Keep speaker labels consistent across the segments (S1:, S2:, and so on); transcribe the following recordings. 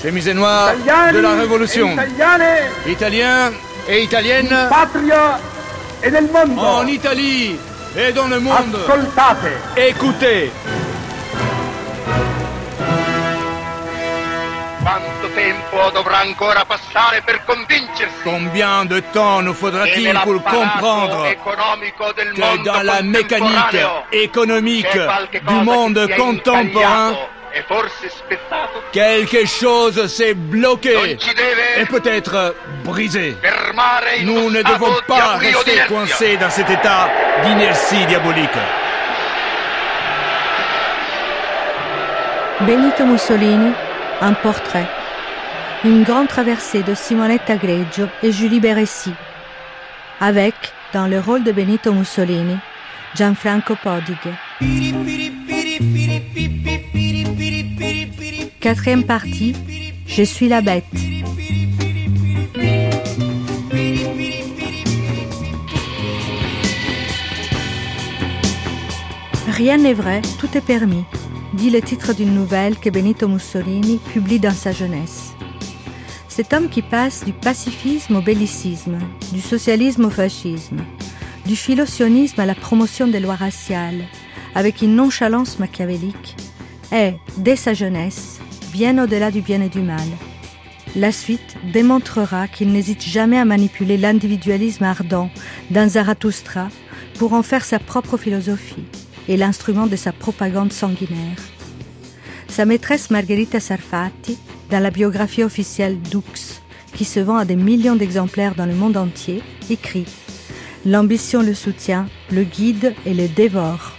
S1: Chemise noire de la révolution.
S2: Italiane
S1: Italiens et italiennes
S2: patria e nel mondo.
S1: en Italie et dans le monde.
S2: Ascoltate.
S1: Écoutez.
S3: Quanto tempo dovrà ancora passare per convincersi
S1: Combien de temps nous faudra-t-il pour comprendre que dans la mécanique économique du monde contemporain, quelque chose s'est bloqué et peut-être brisé.
S3: fermare in
S1: Nous ne devons pas rester coincés dans cet état d'inertie diabolique.
S4: Benito Mussolini, un portrait. Une grande traversée de Simonetta Greggio et Julie Beressi. Avec, dans le rôle de Benito Mussolini, Gianfranco Podige. Quatrième partie, Je suis la bête. Rien n'est vrai, tout est permis, dit le titre d'une nouvelle que Benito Mussolini publie dans sa jeunesse. Cet homme qui passe du pacifisme au bellicisme, du socialisme au fascisme, du philosionisme à la promotion des lois raciales, avec une nonchalance machiavélique, est, dès sa jeunesse, bien au-delà du bien et du mal. La suite démontrera qu'il n'hésite jamais à manipuler l'individualisme ardent d'un Zarathustra pour en faire sa propre philosophie et l'instrument de sa propagande sanguinaire. Sa maîtresse Margherita Sarfatti, dans la biographie officielle d'Ux, qui se vend à des millions d'exemplaires dans le monde entier, écrit L'ambition le soutient, le guide et le dévore.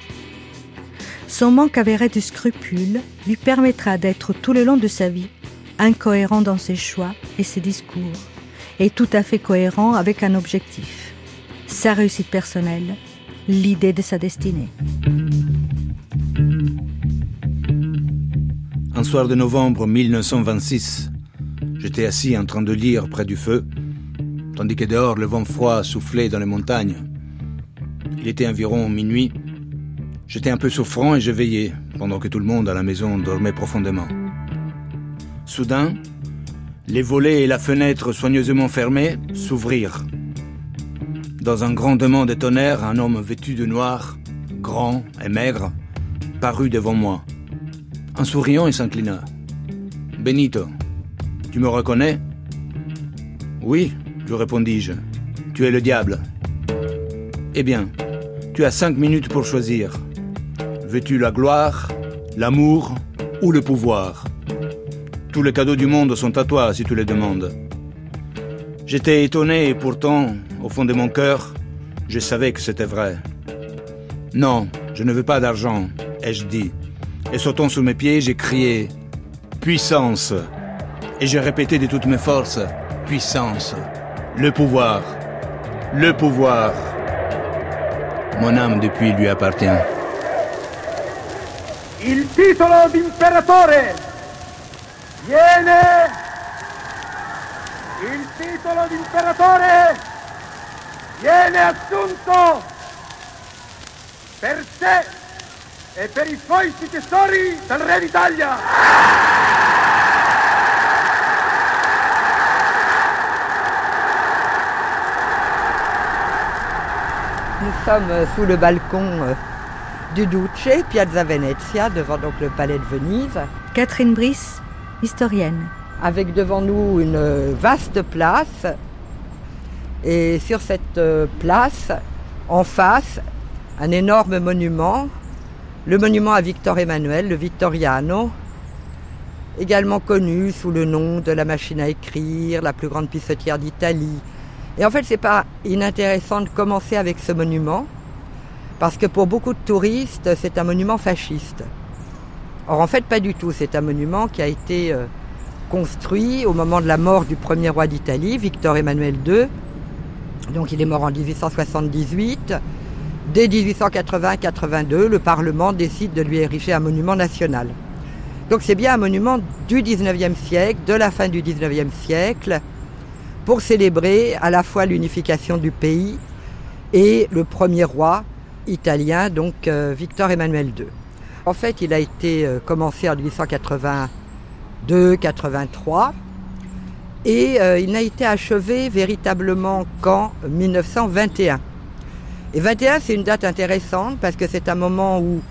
S4: Son manque avéré de scrupules lui permettra d'être tout le long de sa vie incohérent dans ses choix et ses discours, et tout à fait cohérent avec un objectif, sa réussite personnelle, l'idée de sa destinée.
S1: Un soir de novembre 1926, j'étais assis en train de lire près du feu, tandis que dehors le vent froid soufflait dans les montagnes. Il était environ minuit. J'étais un peu souffrant et je veillais, pendant que tout le monde à la maison dormait profondément. Soudain, les volets et la fenêtre soigneusement fermés s'ouvrirent. Dans un grandement de tonnerre, un homme vêtu de noir, grand et maigre, parut devant moi. En souriant, il s'inclina. Benito, tu me reconnais? Oui, lui répondis-je. Tu es le diable. Eh bien, tu as cinq minutes pour choisir. Veux-tu la gloire, l'amour ou le pouvoir? Tous les cadeaux du monde sont à toi si tu les demandes. J'étais étonné et pourtant, au fond de mon cœur, je savais que c'était vrai. Non, je ne veux pas d'argent, ai-je dit. Et sautant sous mes pieds, j'ai crié Puissance Et j'ai répété de toutes mes forces Puissance Le pouvoir Le pouvoir Mon âme depuis lui appartient.
S2: Il titolo d'imperatore viene il titolo d'imperatore viene assunto per sé e per i suoi successori dal re d'Italia.
S5: Nous sommes sous le balcon euh, du Duce, Piazza Venezia, devant donc le palais de Venise,
S4: Catherine Brice, historienne.
S5: avec devant nous une vaste place. Et sur cette euh, place, en face, un énorme monument, le monument à Victor Emmanuel, le Vittoriano, également connu sous le nom de la machine à écrire, la plus grande pissotière d'Italie. Et en fait, c'est pas inintéressant de commencer avec ce monument, parce que pour beaucoup de touristes, c'est un monument fasciste. Or, en fait, pas du tout. C'est un monument qui a été euh, construit au moment de la mort du premier roi d'Italie, Victor Emmanuel II. Donc, il est mort en 1878. Dès 1880-82, le Parlement décide de lui ériger un monument national. Donc, c'est bien un monument du 19e siècle, de la fin du 19e siècle, pour célébrer à la fois l'unification du pays et le premier roi italien, donc euh, Victor Emmanuel II. En fait, il a été commencé en 1882-83 et il n'a été achevé véritablement qu'en 1921. Et 21, c'est une date intéressante parce que c'est un moment où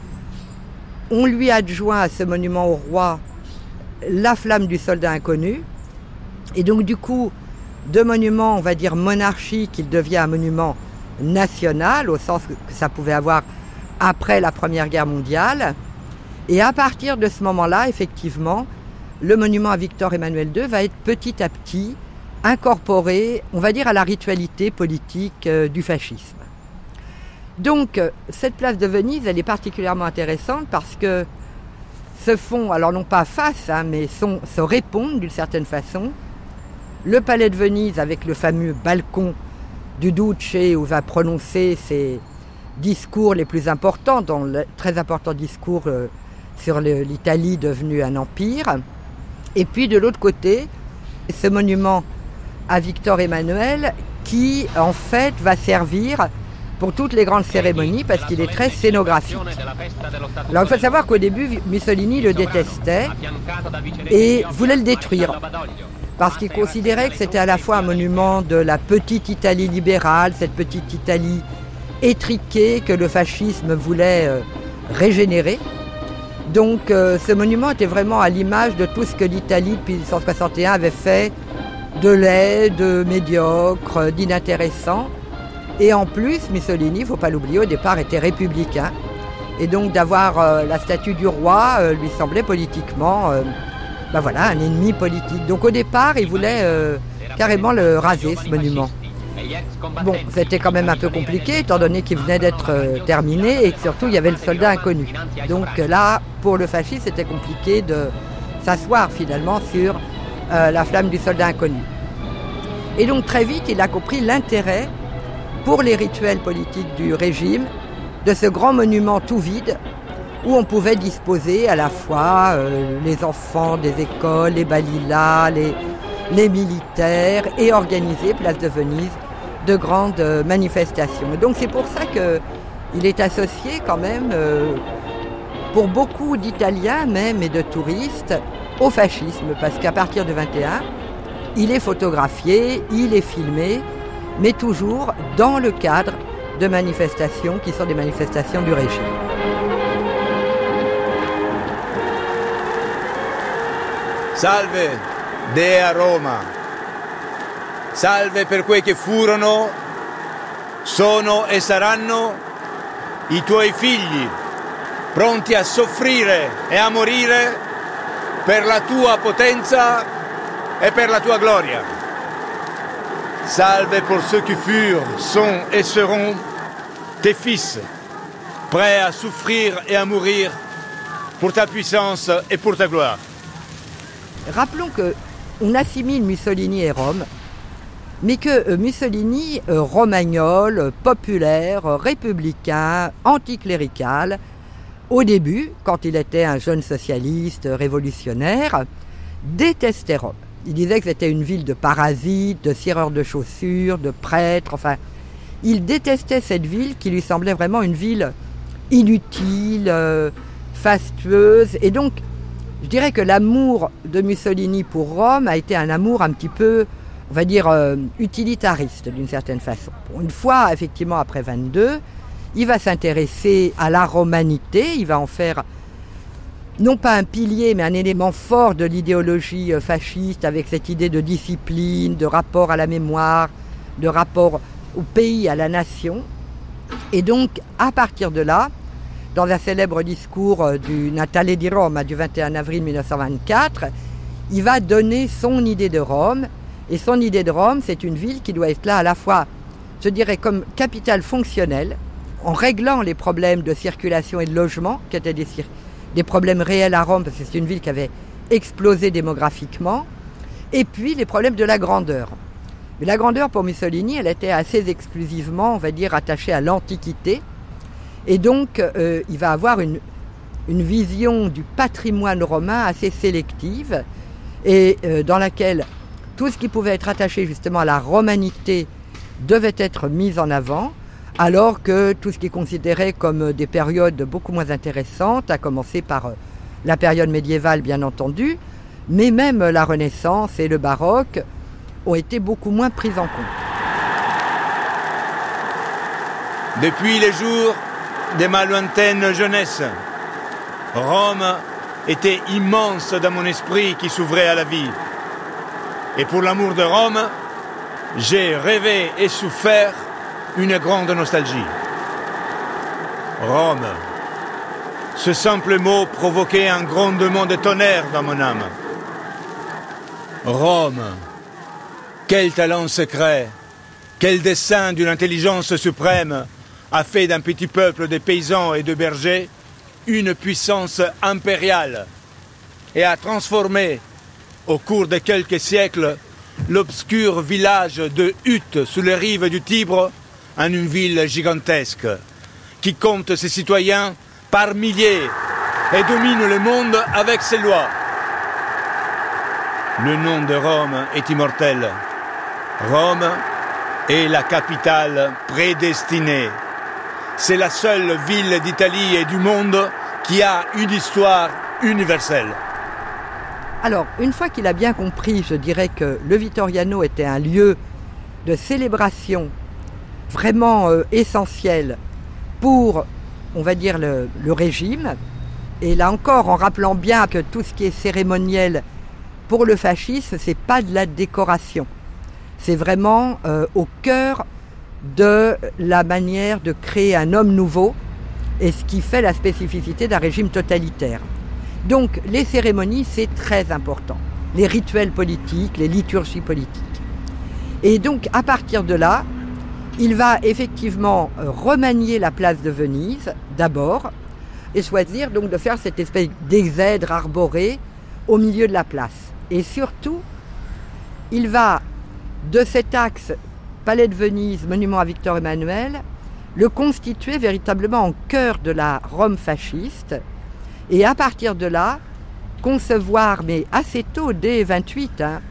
S5: on lui adjoint à ce monument au roi la flamme du soldat inconnu. Et donc du coup, de monument, on va dire monarchique, il devient un monument national, au sens que ça pouvait avoir après la Première Guerre mondiale. Et à partir de ce moment-là, effectivement, le monument à Victor Emmanuel II va être petit à petit incorporé, on va dire, à la ritualité politique euh, du fascisme. Donc, euh, cette place de Venise, elle est particulièrement intéressante parce que se font, alors non pas face, hein, mais se répondent d'une certaine façon. Le palais de Venise avec le fameux balcon du Duce où va prononcer ses discours les plus importants, dont le très important discours euh, sur l'Italie devenue un empire. Et puis de l'autre côté, ce monument à Victor Emmanuel qui en fait va servir pour toutes les grandes cérémonies parce qu'il est très scénographique. Alors il faut savoir qu'au début, Mussolini le détestait et voulait le détruire parce qu'il considérait que c'était à la fois un monument de la petite Italie libérale, cette petite Italie étriquée que le fascisme voulait euh, régénérer. Donc euh, ce monument était vraiment à l'image de tout ce que l'Italie depuis 1961 avait fait de laid, de médiocre, d'inintéressant. Et en plus, Mussolini, il ne faut pas l'oublier, au départ était républicain. Et donc d'avoir euh, la statue du roi euh, lui semblait politiquement euh, ben voilà, un ennemi politique. Donc au départ, il voulait carrément le raser, ce monument. Bon, c'était quand même un peu compliqué, étant donné qu'il venait d'être terminé et que surtout il y avait le soldat inconnu. Donc là, pour le fascisme, c'était compliqué de s'asseoir finalement sur la flamme du soldat inconnu. Et donc très vite, il a compris l'intérêt pour les rituels politiques du régime de ce grand monument tout vide où on pouvait disposer à la fois euh, les enfants des écoles, les balilas, les, militaires et organiser, place de Venise, de grandes euh, manifestations. Donc c'est pour ça qu'il est associé quand même, euh, pour beaucoup d'Italiens même et de touristes, au fascisme, parce qu'à partir de 21, il est photographié, il est filmé, mais toujours dans le cadre de manifestations qui sont des manifestations du régime.
S1: Salve, Dea Roma. Salve per quei che furono, sono e saranno i tuoi figli, pronti a soffrire e a morire per la tua potenza e per la tua gloria. Salve pour ceux qui furent, sont et seront tes fils, prêts à souffrir et à mourir pour ta puissance et pour ta gloire.
S5: Rappelons que on assimile Mussolini et Rome, mais que euh, Mussolini, euh, romagnol, populaire, républicain, anticlérical, au début, quand il était un jeune socialiste révolutionnaire, détestait Rome. Il disait que c'était une ville de parasites, de cireurs de chaussures, de prêtres, enfin. Il détestait cette ville qui lui semblait vraiment une ville inutile, euh, fastueuse. Et donc, je dirais que l'amour de Mussolini pour Rome a été un amour un petit peu, on va dire, euh, utilitariste d'une certaine façon. une fois, effectivement, après 22, il va s'intéresser à la romanité, il va en faire non pas un pilier, mais un élément fort de l'idéologie euh, fasciste avec cette idée de discipline, de rapport à la mémoire, de rapport au pays, à la nation. Et donc, à partir de là, dans un célèbre discours euh, du Natale di Roma du 21 avril 1924, il va donner son idée de Rome. Et son idée de Rome, c'est une ville qui doit être là à la fois, je dirais, comme capitale fonctionnelle, en réglant les problèmes de circulation et de logement, qui étaient des, des problèmes réels à Rome, parce que c'est une ville qui avait explosé démographiquement, et puis les problèmes de la grandeur. Mais la grandeur pour Mussolini, elle était assez exclusivement, on va dire, attachée à l'Antiquité, et donc euh, il va avoir une, une, vision du patrimoine romain assez sélective, et euh, dans laquelle tout ce qui pouvait être attaché justement à la romanité devait être mis en avant, alors que tout ce qui est considéré comme des périodes beaucoup moins intéressantes, à commencer par la période médiévale bien entendu, mais même la Renaissance et le baroque ont été beaucoup moins prises en compte.
S1: Depuis les jours de ma lointaine jeunesse, Rome était immense dans mon esprit qui s'ouvrait à la vie. Et pour l'amour de Rome, j'ai rêvé et souffert une grande nostalgie. Rome. Ce simple mot provoquait un grondement de tonnerre dans mon âme. Rome. Quel talent secret, quel dessein d'une intelligence suprême a fait d'un petit peuple de paysans et de bergers une puissance impériale et a transformé, au cours de quelques siècles, l'obscur village de Hutte sous les rives du Tibre en une ville gigantesque qui compte ses citoyens par milliers et domine le monde avec ses lois. Le nom de Rome est immortel. Rome est la capitale prédestinée. C'est la seule ville d'Italie et du monde qui a une histoire universelle.
S5: Alors, une fois qu'il a bien compris, je dirais que le Vittoriano était un lieu de célébration vraiment euh, essentiel pour, on va dire, le, régime. Et là encore, en rappelant bien que tout ce qui est cérémoniel pour le fascisme, c'est pas de la décoration. C'est vraiment euh, au cœur de la manière de créer un homme nouveau et ce qui fait la spécificité d'un régime totalitaire. Donc les cérémonies, c'est très important. Les rituels politiques, les liturgies politiques. Et donc à partir de là, il va effectivement euh, remanier la place de Venise d'abord et choisir donc de faire cette espèce d'exèdre arboré au milieu de la place. Et surtout, il va de cet axe Palais de Venise, monument à Victor Emmanuel, le constituer véritablement en cœur de la Rome fasciste, et à partir de là, concevoir, mais assez tôt, dès 28, hein,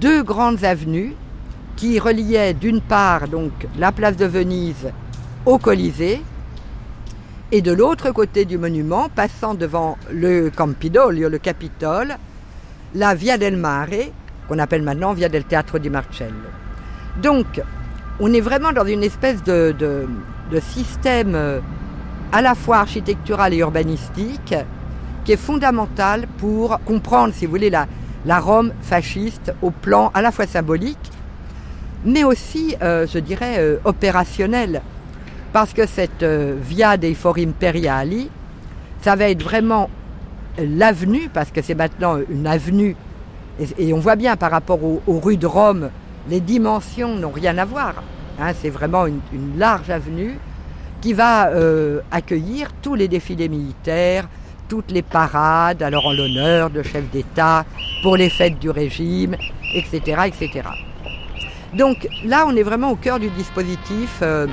S5: deux grandes avenues qui reliaient d'une part donc la place de Venise au Colisée, et de l'autre côté du monument, passant devant le Campidoglio, le Capitole, la Via del Mare, qu'on appelle maintenant Via del Teatro di Marcello. Donc, on est vraiment dans une espèce de, système euh, à la fois architectural et urbanistique qui est fondamental pour comprendre, si vous voulez, la, Rome fasciste au plan à la fois symbolique, mais aussi, euh, je dirais, euh, opérationnel. Parce que cette Via dei Fori Imperiali, ça va être vraiment l'avenue, parce que c'est maintenant une avenue, et, on voit bien par rapport aux, rues de Rome, les dimensions n'ont rien à voir. Hein. c'est vraiment une, large avenue qui va euh, accueillir tous les défilés militaires, toutes les parades, alors en l'honneur de chefs d'État, pour les fêtes du régime, etc., etc. Donc là, on est vraiment au cœur du dispositif, euh,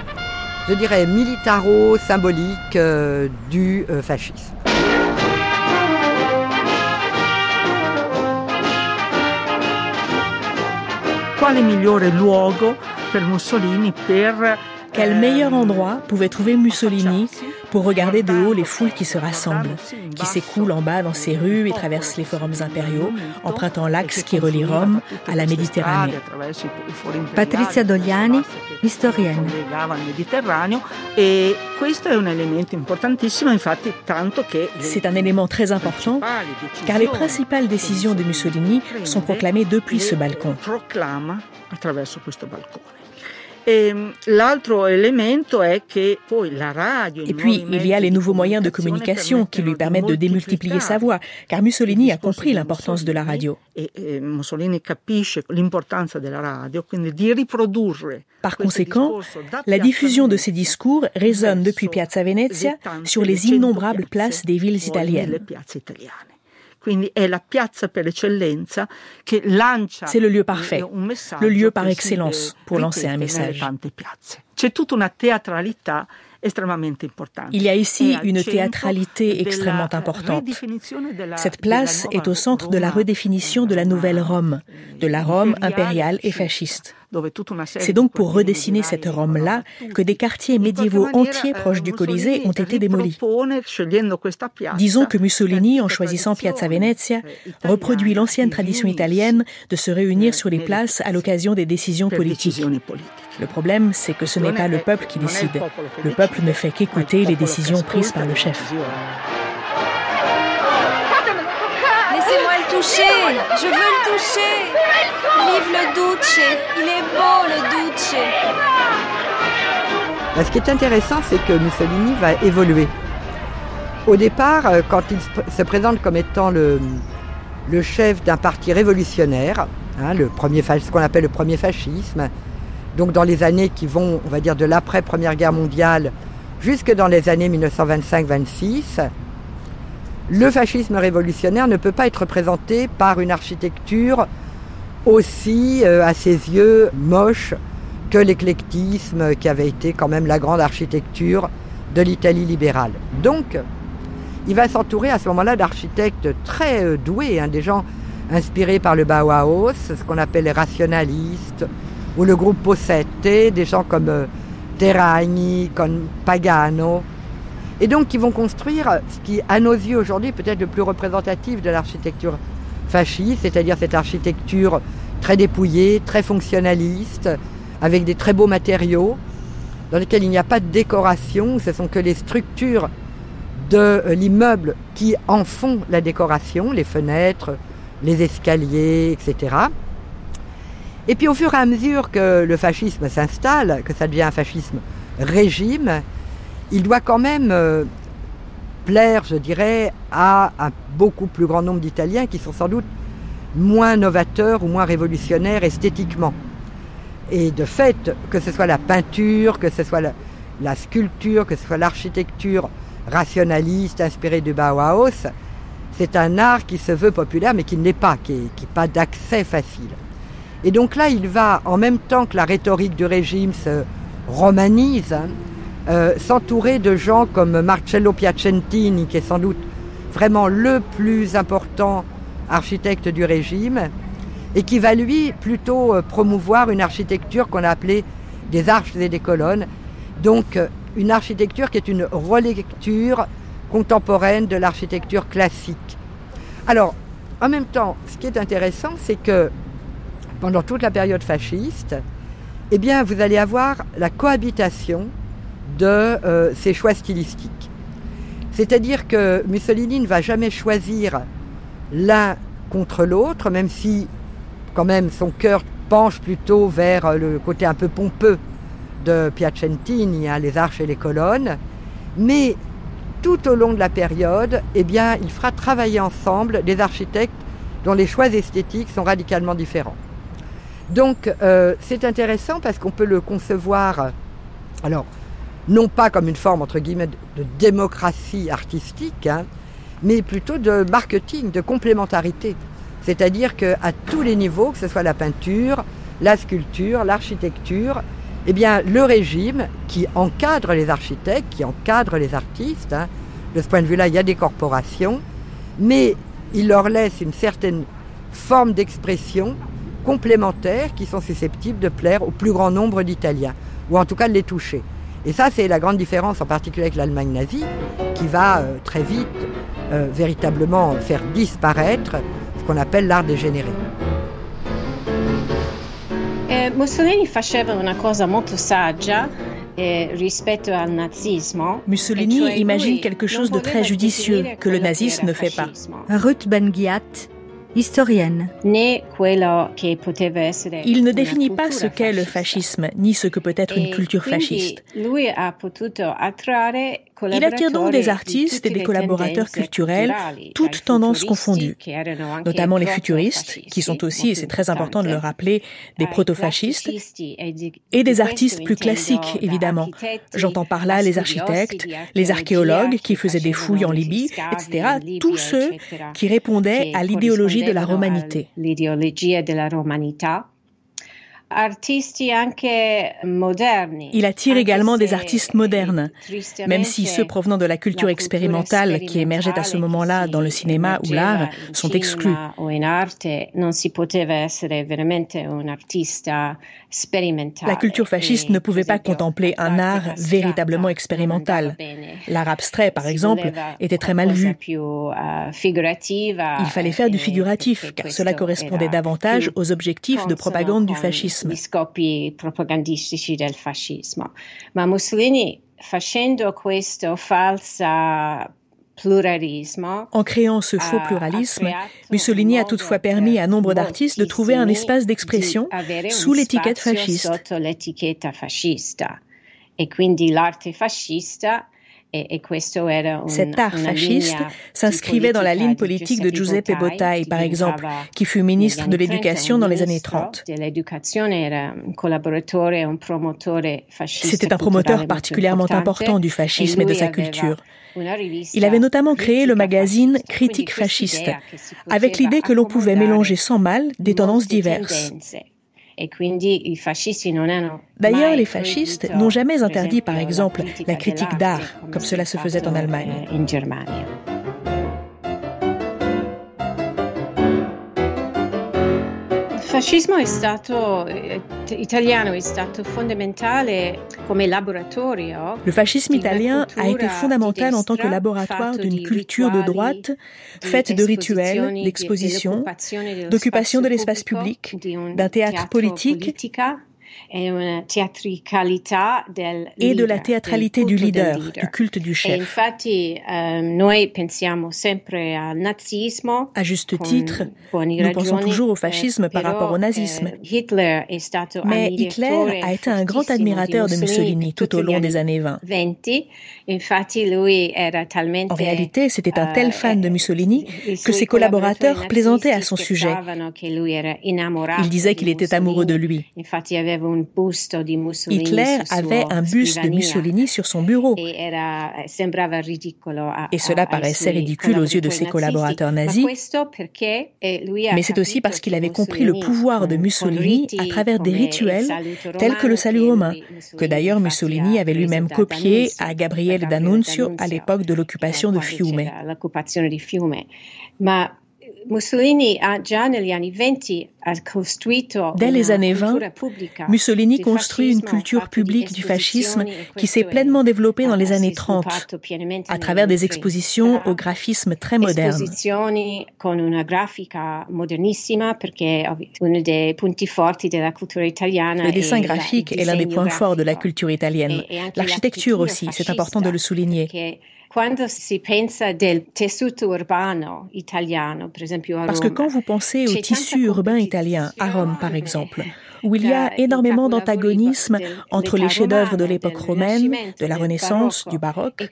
S5: je dirais, militaro-symbolique euh, du fascisme.
S6: Quale migliore luogo per Mussolini per
S7: quel meilleur endroit pouvait trouver Mussolini pour regarder de haut les foules qui se rassemblent, qui s'écoulent en bas dans ces rues et traversent les forums impériaux, empruntant l'axe qui relie Rome à la Méditerranée.
S4: Patrizia Dogliani, historienne.
S7: C'est un élément très important car les principales décisions de Mussolini sont proclamées depuis ce balcon.
S6: Et
S7: puis, il y a les nouveaux moyens de communication qui lui permettent de démultiplier sa voix, car Mussolini a compris l'importance de la radio. Par conséquent, la diffusion de ses discours résonne depuis Piazza Venezia sur les innombrables places des villes italiennes. C'est le lieu parfait, le lieu par excellence pour lancer un message. Il y a ici une théâtralité extrêmement importante. Cette place est au centre de la redéfinition de la nouvelle Rome, de la Rome impériale et fasciste.
S8: C'est donc pour redessiner cette Rome-là que des quartiers médiévaux entiers proches du Colisée ont été démolis. Disons que Mussolini, en choisissant Piazza Venezia, reproduit l'ancienne tradition italienne de se réunir sur les places à l'occasion des décisions politiques. Le problème, c'est que ce n'est pas le peuple qui décide. Le peuple ne fait qu'écouter les décisions prises par le chef.
S9: Laissez-moi le toucher Je veux le toucher Vive le Duce Il est beau le Duce
S5: Ce qui est intéressant, c'est que Mussolini va évoluer. Au départ, euh, quand il se présente comme étant le, chef d'un parti révolutionnaire, hein, le premier, ce qu'on appelle le premier fascisme, donc dans les années qui vont, on va dire, de l'après-première guerre mondiale jusque dans les années 1925-26, le fascisme révolutionnaire ne peut pas être représenté par une architecture aussi, euh, à ses yeux, moche que l'éclectisme qui avait été quand même la grande architecture de l'Italie libérale. Donc, il va s'entourer à ce moment-là d'architectes très euh, doués, hein, des gens inspirés par le Bauhaus, ce qu'on appelle les rationalistes, ou le groupe Possette, des gens comme euh, Terragni, comme Pagano. Et donc, ils vont construire ce qui, à nos yeux aujourd'hui, peut-être le plus représentatif de l'architecture fasciste, c'est-à-dire cette architecture très dépouillée, très fonctionnaliste, avec des très beaux matériaux, dans lesquels il n'y a pas de décoration, ce sont que les structures de euh, l'immeuble qui en font la décoration, les fenêtres, les escaliers, etc. Et puis au fur et à mesure que le fascisme s'installe, que ça devient un fascisme régime, il doit quand même euh, plaire, je dirais, à un beaucoup plus grand nombre d'Italiens qui sont sans doute moins novateurs ou moins révolutionnaires esthétiquement. Et de fait, que ce soit la peinture, que ce soit la, sculpture, que ce soit l'architecture rationaliste inspirée du Bauhaus, c'est un art qui se veut populaire mais qui ne l'est pas, qui n'est pas d'accès facile. Et donc là, il va, en même temps que la rhétorique du régime se romanise, hein, euh, s'entourer de gens comme Marcello Piacentini, qui est sans doute vraiment le plus important architecte du régime, et qui va lui plutôt euh, promouvoir une architecture qu'on a appelée des arches et des colonnes, donc euh, une architecture qui est une relecture contemporaine de l'architecture classique. Alors, en même temps, ce qui est intéressant, c'est que pendant toute la période fasciste, eh bien, vous allez avoir la cohabitation de euh, ces choix stylistiques. C'est-à-dire que Mussolini ne va jamais choisir l'un contre l'autre, même si quand même son cœur penche plutôt vers le côté un peu pompeux de Piacentini, hein, les arches et les colonnes. Mais tout au long de la période, eh bien, il fera travailler ensemble des architectes dont les choix esthétiques sont radicalement différents. Donc euh, c'est intéressant parce qu'on peut le concevoir, alors non pas comme une forme entre guillemets de démocratie artistique, hein, mais plutôt de marketing, de complémentarité. C'est-à-dire qu'à tous les niveaux, que ce soit la peinture, la sculpture, l'architecture, eh bien, le régime qui encadre les architectes, qui encadre les artistes, hein, de ce point de vue-là, il y a des corporations, mais il leur laisse une certaine forme d'expression complémentaires qui sont susceptibles de plaire au plus grand nombre d'Italiens, ou en tout cas de les toucher. Et ça, c'est la grande différence, en particulier avec l'Allemagne nazie, qui va euh, très vite euh, véritablement faire disparaître ce qu'on appelle l'art dégénéré.
S6: Eh, Mussolini faceva una cosa molto saggia eh,
S8: Mussolini imagine quelque chose de très judicieux que le nazisme ne fait pas.
S4: Ruth Ben-Ghiat historienne.
S8: Il ne définit pas ce qu'est le fascisme, ni ce que peut être une culture fasciste. Il attire donc des artistes et des collaborateurs culturels, toutes tendances confondues, notamment les futuristes, qui sont aussi, et c'est très important de le rappeler, des proto-fascistes, et des artistes plus classiques, évidemment. J'entends par là les architectes, les archéologues qui faisaient des fouilles en Libye, etc. Tous ceux qui répondaient à l'idéologie de la romanité. Il attire également des artistes modernes, même si ceux provenant de la culture expérimentale qui émergeait à ce moment-là dans le cinéma ou l'art sont exclus. La culture fasciste ne pouvait pas contempler un art véritablement expérimental. L'art abstrait, par exemple, était très mal vu. Il fallait faire du figuratif, car cela correspondait davantage aux objectifs de propagande du fascisme. En créant ce faux pluralisme, Mussolini a toutefois permis à nombre d'artistes de trouver un espace d'expression sous l'étiquette fasciste. Cet art fasciste s'inscrivait dans la ligne politique de Giuseppe Bottai, par exemple, qui fut ministre de l'Éducation dans les années 30. C'était un promoteur particulièrement important du fascisme et de sa culture. Il avait notamment créé le magazine Critique fasciste, avec l'idée que l'on pouvait mélanger sans mal des tendances diverses. D'ailleurs, les fascistes n'ont jamais interdit, par exemple, la critique d'art, comme cela se faisait en Allemagne.
S6: Le fascisme
S8: italien a été fondamental en tant que laboratoire d'une culture de droite faite de rituels, d'expositions, d'occupation de l'espace public, d'un théâtre politique et de la théâtralité du leader, du culte du chef. À juste titre, nous pensons toujours au fascisme par rapport au nazisme. Mais Hitler a été un grand admirateur de Mussolini tout au long des années 20. En réalité, c'était un tel fan de Mussolini que ses collaborateurs plaisantaient à son sujet. Ils disaient qu'il était amoureux de lui. Hitler avait un buste de Mussolini sur son bureau. Et cela paraissait ridicule aux yeux de ses collaborateurs nazis. Mais c'est aussi parce qu'il avait compris le pouvoir de Mussolini à travers des rituels tels que le salut romain, que d'ailleurs Mussolini avait lui-même copié à Gabriele D'Annunzio à l'époque de l'occupation de Fiume. Dès les années 20, Mussolini construit une culture publique du fascisme qui s'est pleinement développée dans les années 30 à travers des expositions au graphisme très moderne. Le dessin graphique est l'un des points forts de la culture italienne. L'architecture aussi, c'est important de le souligner. Parce que quand vous pensez au tissu urbain italien, à Rome par exemple, où il y a énormément d'antagonisme entre les chefs-d'œuvre de l'époque romaine, de la Renaissance, du baroque.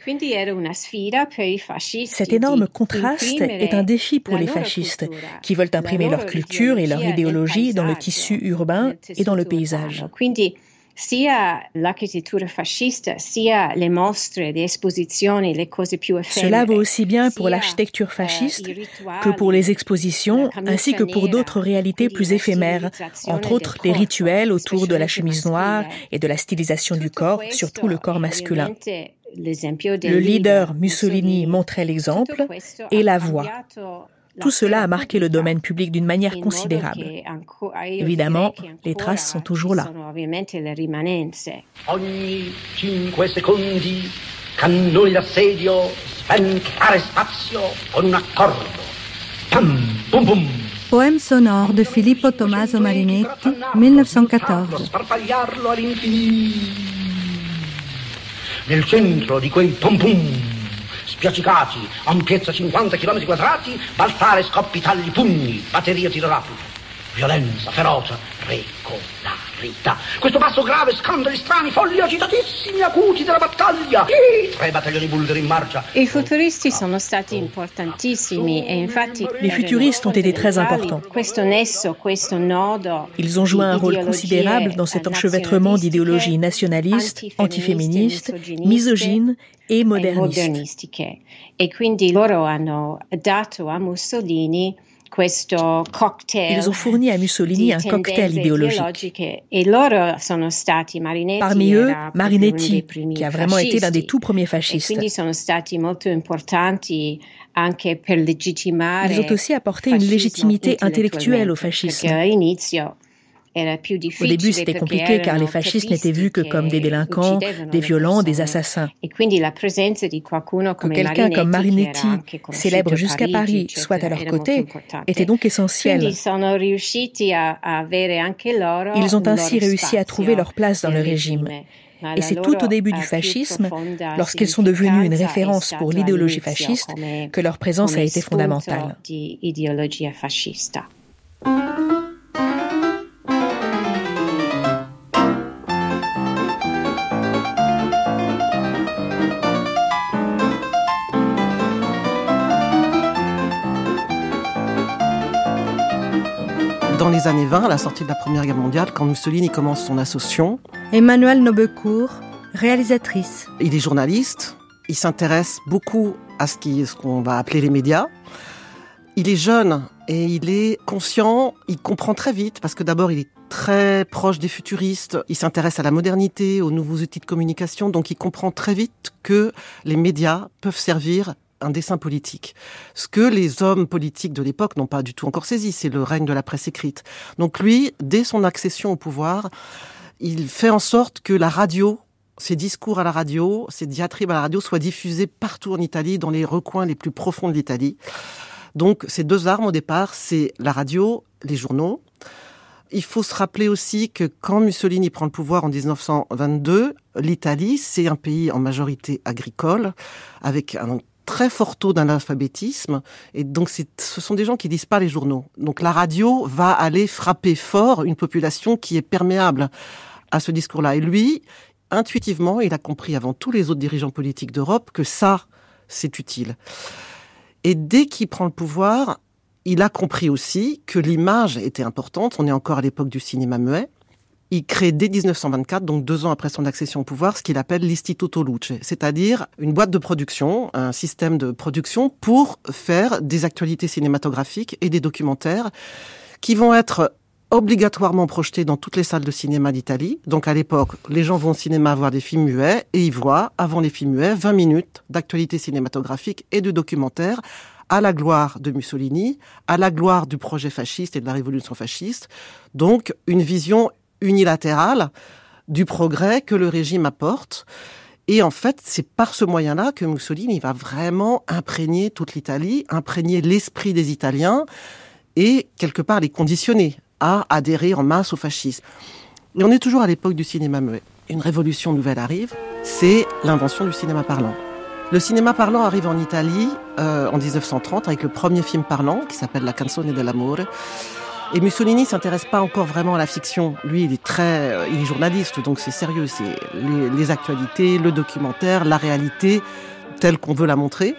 S8: Cet énorme contraste est un défi pour les fascistes, qui veulent imprimer leur culture et leur idéologie dans le tissu urbain et dans le paysage sia sia mostre, cose più Cela vaut aussi bien pour l'architecture eh, fasciste que pour les expositions, ainsi que pour d'autres réalités plus éphémères, entre autres les rituels autour de la chemise noire et de la stylisation du corps, surtout le corps masculin. Le leader Mussolini montrait l'exemple et la voix. Tout cela a marqué le domaine public d'une manière considérable. Évidemment, les traces sont toujours là.
S10: Ogni cinque secondi, cannoni d'assedio, spentare spazio con un accordo. Pam, bum bum.
S4: Poème sonore de Filippo Tommaso Marinetti, 1914.
S10: Sparpagliarlo all'infinito. Nel centro di quei pom pum spiaccicati, ampiezza 50 km quadrati, balzare, scoppi, tagli, pugni, batteria, tiro rapido, violenza, ferocia, regolarità. Questo passo grave, scandali strani, folli agitatissimi, acuti della battaglia. I tre battaglioni bulgari in marcia.
S6: I futuristi sono stati importantissimi e infatti
S8: les futuristes ont été très importants.
S6: Questo nesso, questo nodo
S8: Ils ont joué un rôle considérable dans cet enchevêtrement d'idéologies nationalistes, antiféministes, misogynes et modernistiche.
S6: E quindi loro hanno dato a Mussolini
S8: Ils ont fourni à Mussolini un cocktail idéologique. Parmi eux, Marinetti, qui a vraiment été l'un des tout premiers fascistes. Ils ont aussi apporté une légitimité intellectuelle au fascisme. Au début, c'était compliqué car les fascistes n'étaient vus que comme des délinquants, des violents, des assassins. Que quelqu'un comme Marinetti, célèbre jusqu'à Paris, soit à leur côté, était donc essentiel. Ils ont ainsi réussi à trouver leur place dans le régime. Et c'est tout au début du fascisme, lorsqu'ils sont devenus une référence pour l'idéologie fasciste, que leur présence a été fondamentale.
S11: Dans les années 20, à la sortie de la Première Guerre mondiale, quand Mussolini commence son association.
S4: Emmanuel Nobecourt, réalisatrice.
S11: Il est journaliste, il s'intéresse beaucoup à ce qu'on va appeler les médias. Il est jeune et il est conscient, il comprend très vite, parce que d'abord il est très proche des futuristes, il s'intéresse à la modernité, aux nouveaux outils de communication, donc il comprend très vite que les médias peuvent servir un dessin politique. Ce que les hommes politiques de l'époque n'ont pas du tout encore saisi, c'est le règne de la presse écrite. Donc lui, dès son accession au pouvoir, il fait en sorte que la radio, ses discours à la radio, ses diatribes à la radio soient diffusés partout en Italie, dans les recoins les plus profonds de l'Italie. Donc ces deux armes au départ, c'est la radio, les journaux. Il faut se rappeler aussi que quand Mussolini prend le pouvoir en 1922, l'Italie, c'est un pays en majorité agricole, avec un très fort taux d'analphabétisme. Et donc, ce sont des gens qui lisent pas les journaux. Donc, la radio va aller frapper fort une population qui est perméable à ce discours-là. Et lui, intuitivement, il a compris avant tous les autres dirigeants politiques d'Europe que ça, c'est utile. Et dès qu'il prend le pouvoir, il a compris aussi que l'image était importante. On est encore à l'époque du cinéma muet il crée dès 1924, donc deux ans après son accession au pouvoir, ce qu'il appelle l'Istituto Luce, c'est-à-dire une boîte de production, un système de production pour faire des actualités cinématographiques et des documentaires qui vont être obligatoirement projetés dans toutes les salles de cinéma d'Italie. Donc à l'époque, les gens vont au cinéma voir des films muets et ils voient, avant les films muets, 20 minutes d'actualité cinématographique et de documentaires à la gloire de Mussolini, à la gloire du projet fasciste et de la révolution fasciste. Donc une vision unilatérale du progrès que le régime apporte. Et en fait, c'est par ce moyen-là que Mussolini va vraiment imprégner toute l'Italie, imprégner l'esprit des Italiens et quelque part les conditionner à adhérer en masse au fascisme. Et on est toujours à l'époque du cinéma muet. Une révolution nouvelle arrive, c'est l'invention du cinéma parlant. Le cinéma parlant arrive en Italie euh, en 1930 avec le premier film parlant qui s'appelle La canzone dell'amore et Mussolini s'intéresse pas encore vraiment à la fiction. Lui, il est très, euh, il est journaliste, donc c'est sérieux. C'est les, actualités, le documentaire, la réalité telle qu'on veut la montrer.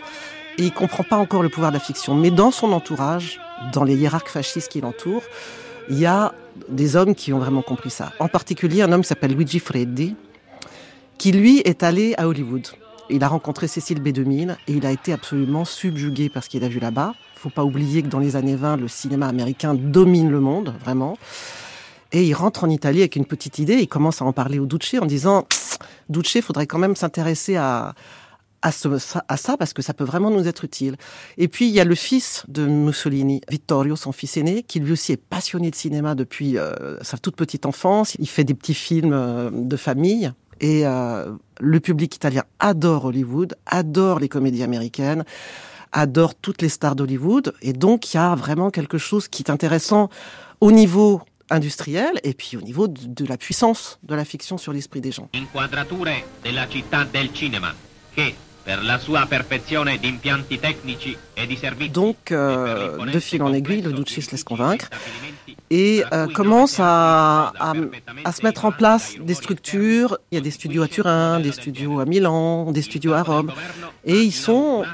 S11: Et il comprend pas encore le pouvoir de la fiction. Mais dans son entourage, dans les hiérarques fascistes qui l'entourent, il y a des hommes qui ont vraiment compris ça. En particulier, un homme s'appelle Luigi Freddi, qui lui est allé à Hollywood. Il a rencontré Cécile B2000 et il a été absolument subjugué par ce qu'il a vu là-bas faut pas oublier que dans les années 20, le cinéma américain domine le monde, vraiment. Et il rentre en Italie avec une petite idée, il commence à en parler au Duce en disant Duce, faudrait quand même s'intéresser à, à, ça parce que ça peut vraiment nous être utile. Et puis il y a le fils de Mussolini, Vittorio, son fils aîné, qui lui aussi est passionné de cinéma depuis euh, sa toute petite enfance. Il fait des petits films euh, de famille. Et euh, le public italien adore Hollywood, adore les comédies américaines adore toutes les stars d'Hollywood. Et donc, il y a vraiment quelque chose qui est intéressant au niveau industriel et puis au niveau de, la puissance de la fiction sur l'esprit des gens. Donc, euh, de fil en aiguille, le Duce se laisse convaincre et euh, commence à, à, se mettre en place des structures. Il y a des studios à Turin, des studios à Milan, des studios à Rome. Et ils sont